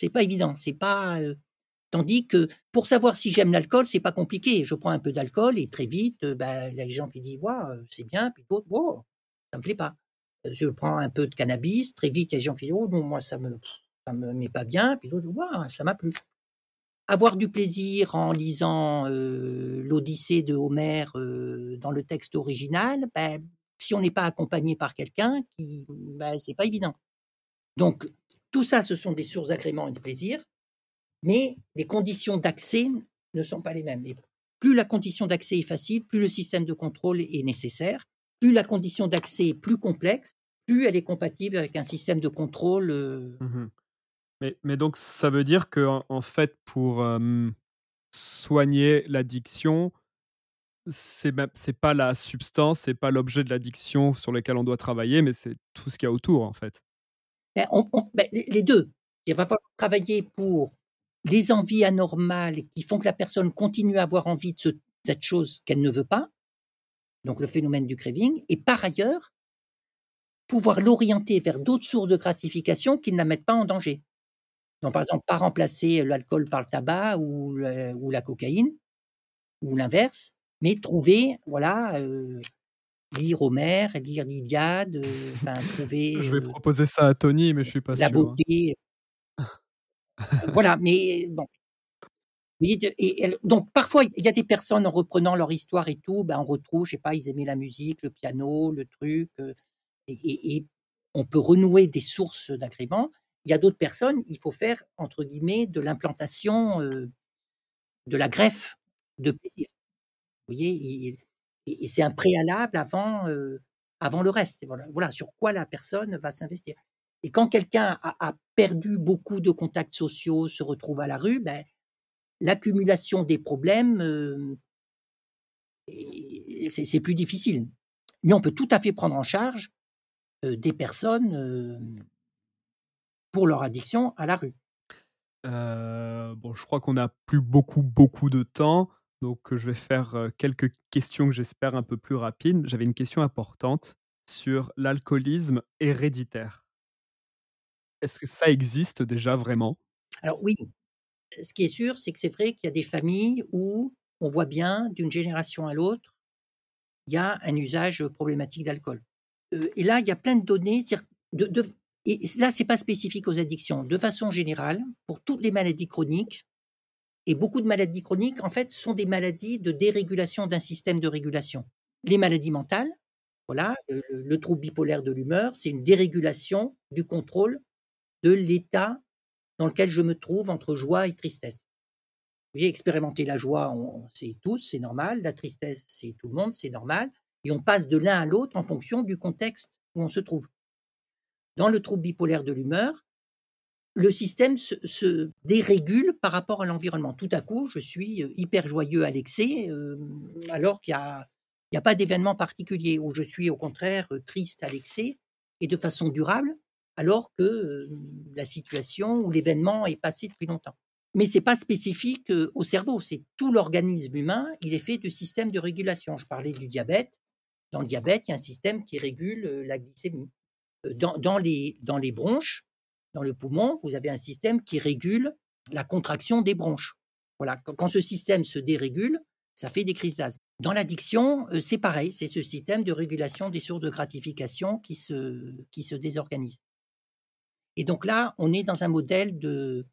C'est pas évident. C'est pas. tandis que pour savoir si j'aime l'alcool, c'est pas compliqué. Je prends un peu d'alcool et très vite, ben, il y a des gens qui disent ouais, c'est bien, puis d'autres, wow, ça me plaît pas. Je prends un peu de cannabis, très vite, il y a des gens qui disent oh non, moi ça me ça me met pas bien, puis d'autres, ouais, ça m'a plu. Avoir du plaisir en lisant l'Odyssée de Homère dans le texte original, ben, si on n'est pas accompagné par quelqu'un, qui, bah, c'est pas évident. Donc, tout ça, ce sont des sources d'agrément et de plaisir, mais les conditions d'accès ne sont pas les mêmes. Et plus la condition d'accès est facile, plus le système de contrôle est nécessaire. Plus la condition d'accès est plus complexe, plus elle est compatible avec un système de contrôle. Mmh mais, donc, ça veut dire que en fait, pour soigner l'addiction, c'est c'est pas la substance, c'est pas l'objet de l'addiction sur lequel on doit travailler, mais c'est tout ce qu'il y a autour, en fait. Ben, ben, les 2. Il va falloir travailler pour les envies anormales qui font que la personne continue à avoir envie de ce cette chose qu'elle ne veut pas, donc le phénomène du craving et par ailleurs, pouvoir l'orienter vers d'autres sources de gratification qui ne la mettent pas en danger. Donc par exemple, pas remplacer l'alcool par le tabac ou le ou la cocaïne ou l'inverse, mais trouver, voilà, lire Homère, lire l'Iliade, enfin trouver, (laughs) Je vais proposer ça à Tony, mais je suis pas la sûr, hein. beauté. (laughs) Voilà, mais bon. Et donc parfois, il y a des personnes en reprenant leur histoire et tout, ben, on retrouve, je sais pas, ils aimaient la musique, le piano, le truc, et et et on peut renouer des sources d'agrément. Il y a d'autres personnes, il faut faire entre guillemets «de l'implantation», de la greffe de plaisir. Vous voyez? Il il et c'est un préalable avant, avant le reste. Voilà sur quoi la personne va s'investir et quand quelqu'un a perdu beaucoup de contacts sociaux, se retrouve à la rue, ben, l'accumulation des problèmes, c'est plus difficile. Mais on peut tout à fait prendre en charge, des personnes, pour leur addiction à la rue. Bon, je crois qu'on n'a plus beaucoup, beaucoup de temps, donc je vais faire, quelques questions que j'espère un peu plus rapides. J'avais une question importante sur l'alcoolisme héréditaire. Est-ce que ça existe déjà vraiment? Alors oui, ce qui est sûr, c'est que c'est vrai qu'il y a des familles où on voit bien d'une génération à l'autre, il y a un usage, problématique d'alcool. Et là, il y a plein de données, c'est-à-dire de de et là, c'est pas spécifique aux addictions. De façon générale, pour toutes les maladies chroniques et beaucoup de maladies chroniques, en fait, sont des maladies de dérégulation d'un système de régulation. Les maladies mentales, voilà, le le le trouble bipolaire de l'humeur, c'est une dérégulation du contrôle de l'état dans lequel je me trouve entre joie et tristesse. Vous voyez, expérimenter la joie, on sait tous, c'est normal, la tristesse, c'est tout le monde, c'est normal et on passe de l'un à l'autre en fonction du contexte où on se trouve. Dans le trouble bipolaire de l'humeur, le système se dérégule par rapport à l'environnement. Tout à coup, je suis, heu, hyper joyeux à l'excès, hem, alors qu'il y a pas d'événement particulier, ou je suis au contraire, heu, triste à l'excès et de façon durable, alors que, la situation ou l'événement est passé depuis longtemps. Mais c'est pas spécifique, au cerveau, c'est tout l'organisme humain, il est fait de systèmes de régulation. Je parlais du diabète. Dans le diabète, il y a un système qui régule, la glycémie. Dans dans les dans les bronches, dans le poumon, vous avez un système qui régule la contraction des bronches. Voilà, quand ce système se dérégule, ça fait des crises d'asthme. Dans l'addiction, c'est pareil, c'est ce système de régulation des sources de gratification qui se qui se désorganise. Et donc là, on est dans un modèle de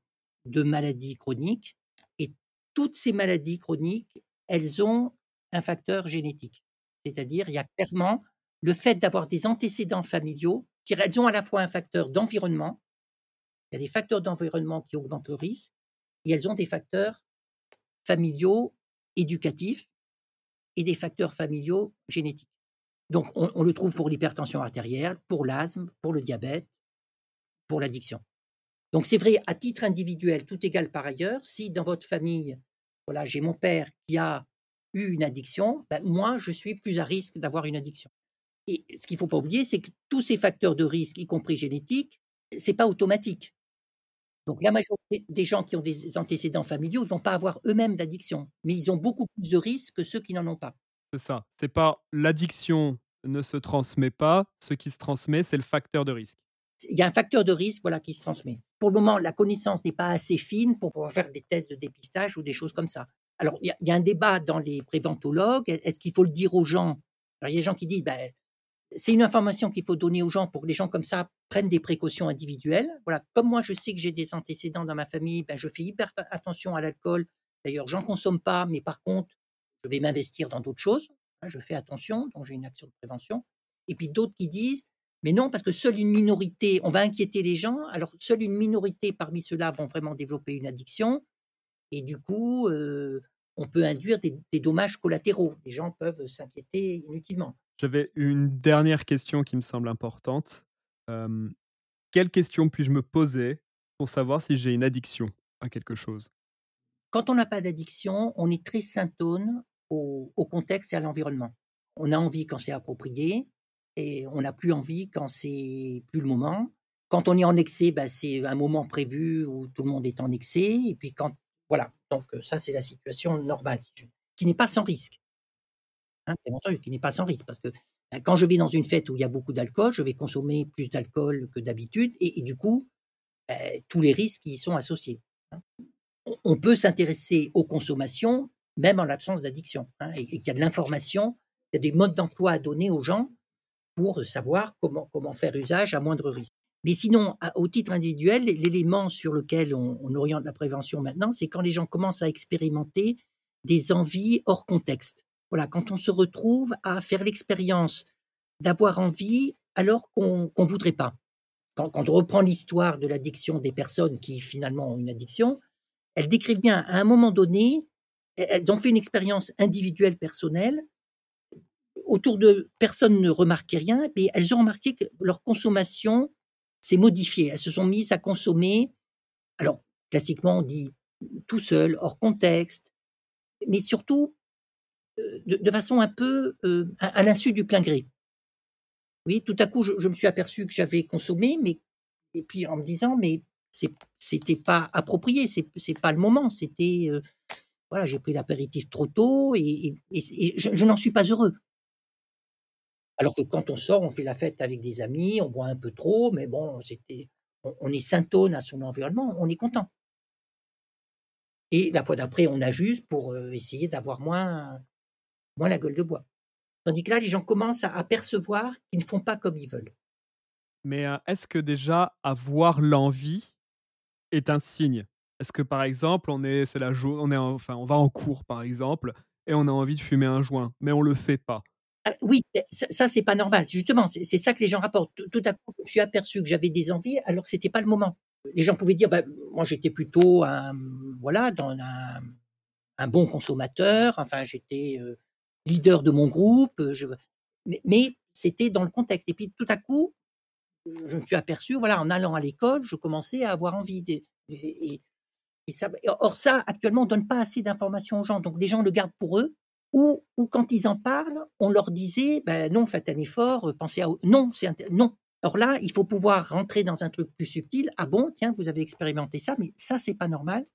de maladie chronique et toutes ces maladies chroniques, elles ont un facteur génétique. C'est-à-dire, il y a clairement le fait d'avoir des antécédents familiaux, elles ont à la fois un facteur d'environnement, il y a des facteurs d'environnement qui augmentent le risque et elles ont des facteurs familiaux, éducatifs et des facteurs familiaux génétiques. Donc on on le trouve pour l'hypertension artérielle, pour l'asthme, pour le diabète, pour l'addiction. Donc c'est vrai, à titre individuel, tout égal par ailleurs, si dans votre famille, voilà, j'ai mon père qui a eu une addiction, bah, moi, je suis plus à risque d'avoir une addiction. Et ce qu'il faut pas oublier, c'est que tous ces facteurs de risque, y compris génétiques, c'est pas automatique. Donc la majorité des gens qui ont des antécédents familiaux, ils vont pas avoir eux-mêmes d'addiction, mais ils ont beaucoup plus de risques que ceux qui n'en ont pas. C'est ça. C'est pas l'addiction ne se transmet pas, ce qui se transmet, c'est le facteur de risque. Il y a un facteur de risque, voilà, qui se transmet. Pour le moment, la connaissance n'est pas assez fine pour pouvoir faire des tests de dépistage ou des choses comme ça. Alors, il y a il y a un débat dans les préventologues, est est-ce qu'il faut le dire aux gens? Alors il y a des gens qui disent: «Beh, c'est une information qu'il faut donner aux gens pour que les gens comme ça prennent des précautions individuelles». Voilà, comme moi je sais que j'ai des antécédents dans ma famille, ben, je fais hyper at attention à l'alcool. D'ailleurs, j'en consomme pas, mais par contre, je vais m'investir dans d'autres choses, hein, je fais attention, donc j'ai une action de prévention. Et puis d'autres qui disent: «Mais non, parce que seule une minorité on va inquiéter les gens, alors seule une minorité parmi ceux-là vont vraiment développer une addiction et du coup, heu, on peut induire des dommages collatéraux. Les gens peuvent s'inquiéter inutilement». J'avais une dernière question qui me semble importante. Hem, quelle question puis-je me poser pour savoir si j'ai une addiction à quelque chose? Quand on n'a pas d'addiction, on est très au, au contexte et à l'environnement. On a envie quand c'est approprié et on n'a plus envie quand c'est plus le moment. Quand on est en excès, bah, c'est un moment prévu où tout le monde est en excès. Et puis quand, voilà, donc ça c'est la situation normale, qui n'est pas sans risque. Qui n'est pas sans risque, parce que bah, quand je vais dans une fête où il y a beaucoup d'alcool, je vais consommer plus d'alcool que d'habitude, et, du coup, bah, tous les risques y sont associés. Hein. On peut s'intéresser aux consommations, même en l'absence d'addiction, hein, et, qu'il y a de l'information, il y a des modes d'emploi à donner aux gens pour savoir comment, faire usage à moindre risque. Mais sinon, au titre individuel, l'élément sur lequel on oriente la prévention maintenant, c'est quand les gens commencent à expérimenter des envies hors contexte. Voilà, quand on se retrouve à faire l'expérience d'avoir envie alors qu'on ne voudrait pas. Quand, on reprend l'histoire de l'addiction des personnes qui finalement ont une addiction, elles décrivent bien à un moment donné, elles ont fait une expérience individuelle personnelle autour de personnes ne remarquaient rien, mais elles ont remarqué que leur consommation s'est modifiée. Elles se sont mises à consommer. Alors, classiquement, on dit tout seul, hors contexte, mais surtout de, façon un peu à, l'insu du plein gré. Oui, tout à coup, je, me suis aperçu que j'avais consommé, mais et puis en me disant, mais c'était pas approprié, c'est pas le moment, c'était voilà, j'ai pris l'apéritif trop tôt et, je, n'en suis pas heureux. Alors que quand on sort, on fait la fête avec des amis, on boit un peu trop, mais bon, c'était, on, est syntone à son environnement, on est content. Et la fois d'après, on ajuste pour essayer d'avoir moins, moins la gueule de bois. Tandis que là, les gens commencent à percevoir qu'ils ne font pas comme ils veulent. Mais est-ce que déjà avoir l'envie est un signe? Est-ce que par exemple, on est, c'est la jour, on est, enfin, on va en cours par exemple, et on a envie de fumer un joint, mais on le fait pas? Ah, oui, ça, ça c'est pas normal. Justement, c'est ça que les gens rapportent. Tout, à coup, je me suis aperçu que j'avais des envies alors que c'était pas le moment. Les gens pouvaient dire, bah, moi j'étais plutôt un, voilà, dans un, un bon consommateur. Enfin, j'étais leader de mon groupe, mais, c'était dans le contexte. Et puis tout à coup, je me suis aperçu, voilà, en allant à l'école, je commençais à avoir envie de, or ça, actuellement, on donne pas assez d'informations aux gens, donc les gens le gardent pour eux. Ou, quand ils en parlent, on leur disait, ben non, faites un effort, pensez à non, c'est non. Alors là, il faut pouvoir rentrer dans un truc plus subtil. Ah bon, tiens, vous avez expérimenté ça, mais ça c'est pas normal.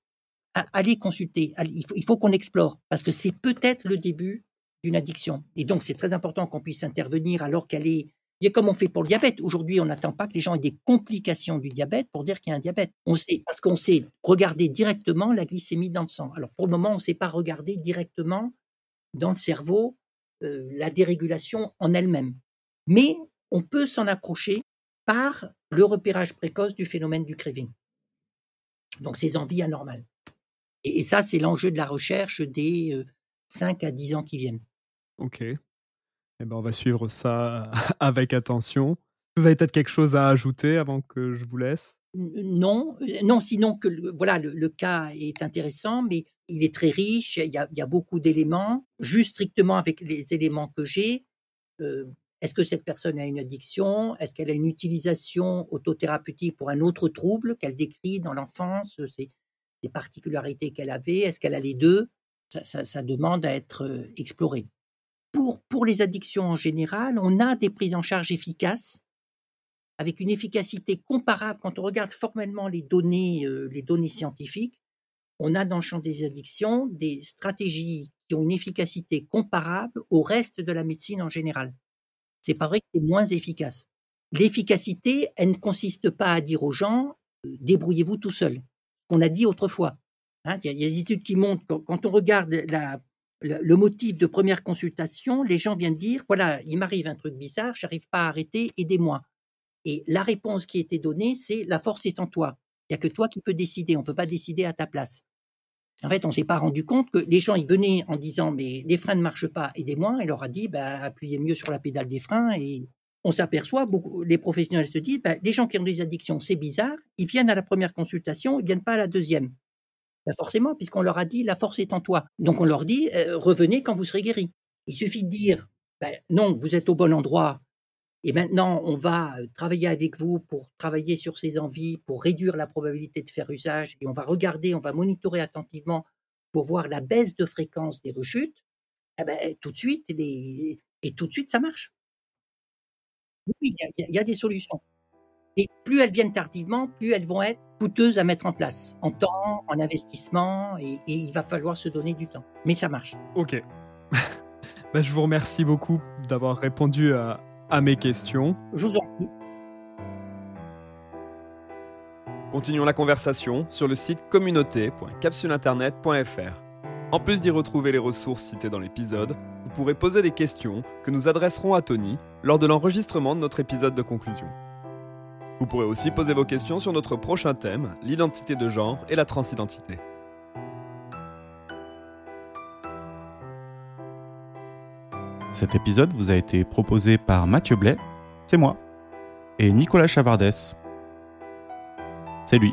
Allez consulter. il faut qu'on explore parce que c'est peut-être le début d'une addiction. Et donc, c'est très important qu'on puisse intervenir alors qu'elle est... A comme on fait pour le diabète. Aujourd'hui, on n'attend pas que les gens aient des complications du diabète pour dire qu'il y a un diabète. On sait, parce qu'on sait regarder directement la glycémie dans le sang. Alors, pour le moment, on ne sait pas regarder directement dans le cerveau euh, la dérégulation en elle-même. Mais on peut s'en approcher par le repérage précoce du phénomène du craving. Donc, ces envies anormales. Et, ça, c'est l'enjeu de la recherche des 5 euh, à 10 ans qui viennent. Ok. Eh ben, on va suivre ça (laughs) avec attention. Vous avez peut-être quelque chose à ajouter avant que je vous laisse? Non, euh, non, sinon que voilà, le, cas est intéressant, mais il est très riche. Il y a, beaucoup d'éléments. Juste strictement avec les éléments que j'ai, euh, est-ce que cette personne a une addiction? Est-ce qu'elle a une utilisation autothérapeutique pour un autre trouble qu'elle décrit dans l'enfance Ces particularités qu'elle avait? Est-ce qu'elle a les deux? Ça, ça, demande à être euh, exploré pour, pour les addictions en général, on a des prises en charge efficaces, avec une efficacité comparable. Quand on regarde formellement les données, euh, les données scientifiques, on a dans le champ des addictions des stratégies qui ont une efficacité comparable au reste de la médecine en général. C'est pas vrai que c'est moins efficace. L'efficacité, elle ne consiste pas à dire aux gens euh, débrouillez-vous tout seul. Qu'on a dit autrefois. Hein, il y, a des études qui montrent quand on regarde la, le, motif de première consultation, les gens viennent dire voilà, il m'arrive un truc bizarre, j'arrive pas à arrêter, aidez-moi. Et la réponse qui été donnée, c'est la force est en toi. Il y a que toi qui peux décider, on peut pas décider à ta place. En fait, on s'est pas rendu compte que les gens ils venaient en disant mais les freins ne marchent pas, aidez-moi. Et leur a dit bah appuyez mieux sur la pédale des freins et on s'aperçoit beaucoup les professionnels se disent bah, les gens qui ont des addictions c'est bizarre, ils viennent à la première consultation, ils viennent pas à la deuxième. Forcément, puisqu'on leur a dit la force est en toi. Donc on leur dit euh, revenez quand vous serez guéri. Il suffit de dire ben, non, vous êtes au bon endroit. Et maintenant, on va euh, travailler avec vous pour travailler sur ces envies, pour réduire la probabilité de faire usage. Et on va regarder, on va monitorer attentivement pour voir la baisse de fréquence des rechutes. eh ben, tout de suite, et tout de suite, ça marche. Oui, il y a des solutions. Et plus elles viennent tardivement, plus elles vont être coûteuses à mettre en place, en temps, en investissement, et, et il va falloir se donner du temps. Mais ça marche. Ok. (laughs) Bah, je vous remercie beaucoup d'avoir répondu à, à mes questions. Je vous en prie. Continuons la conversation sur le site communauté.capsuleinternet.fr. En plus d'y retrouver les ressources citées dans l'épisode, vous pourrez poser des questions que nous adresserons à Tony lors de l'enregistrement de notre épisode de conclusion. Vous pourrez aussi poser vos questions sur notre prochain thème, l'identité de genre et la transidentité. Cet épisode vous a été proposé par Mathieu Blais, c'est moi, et Nicolas Chavardès, c'est lui.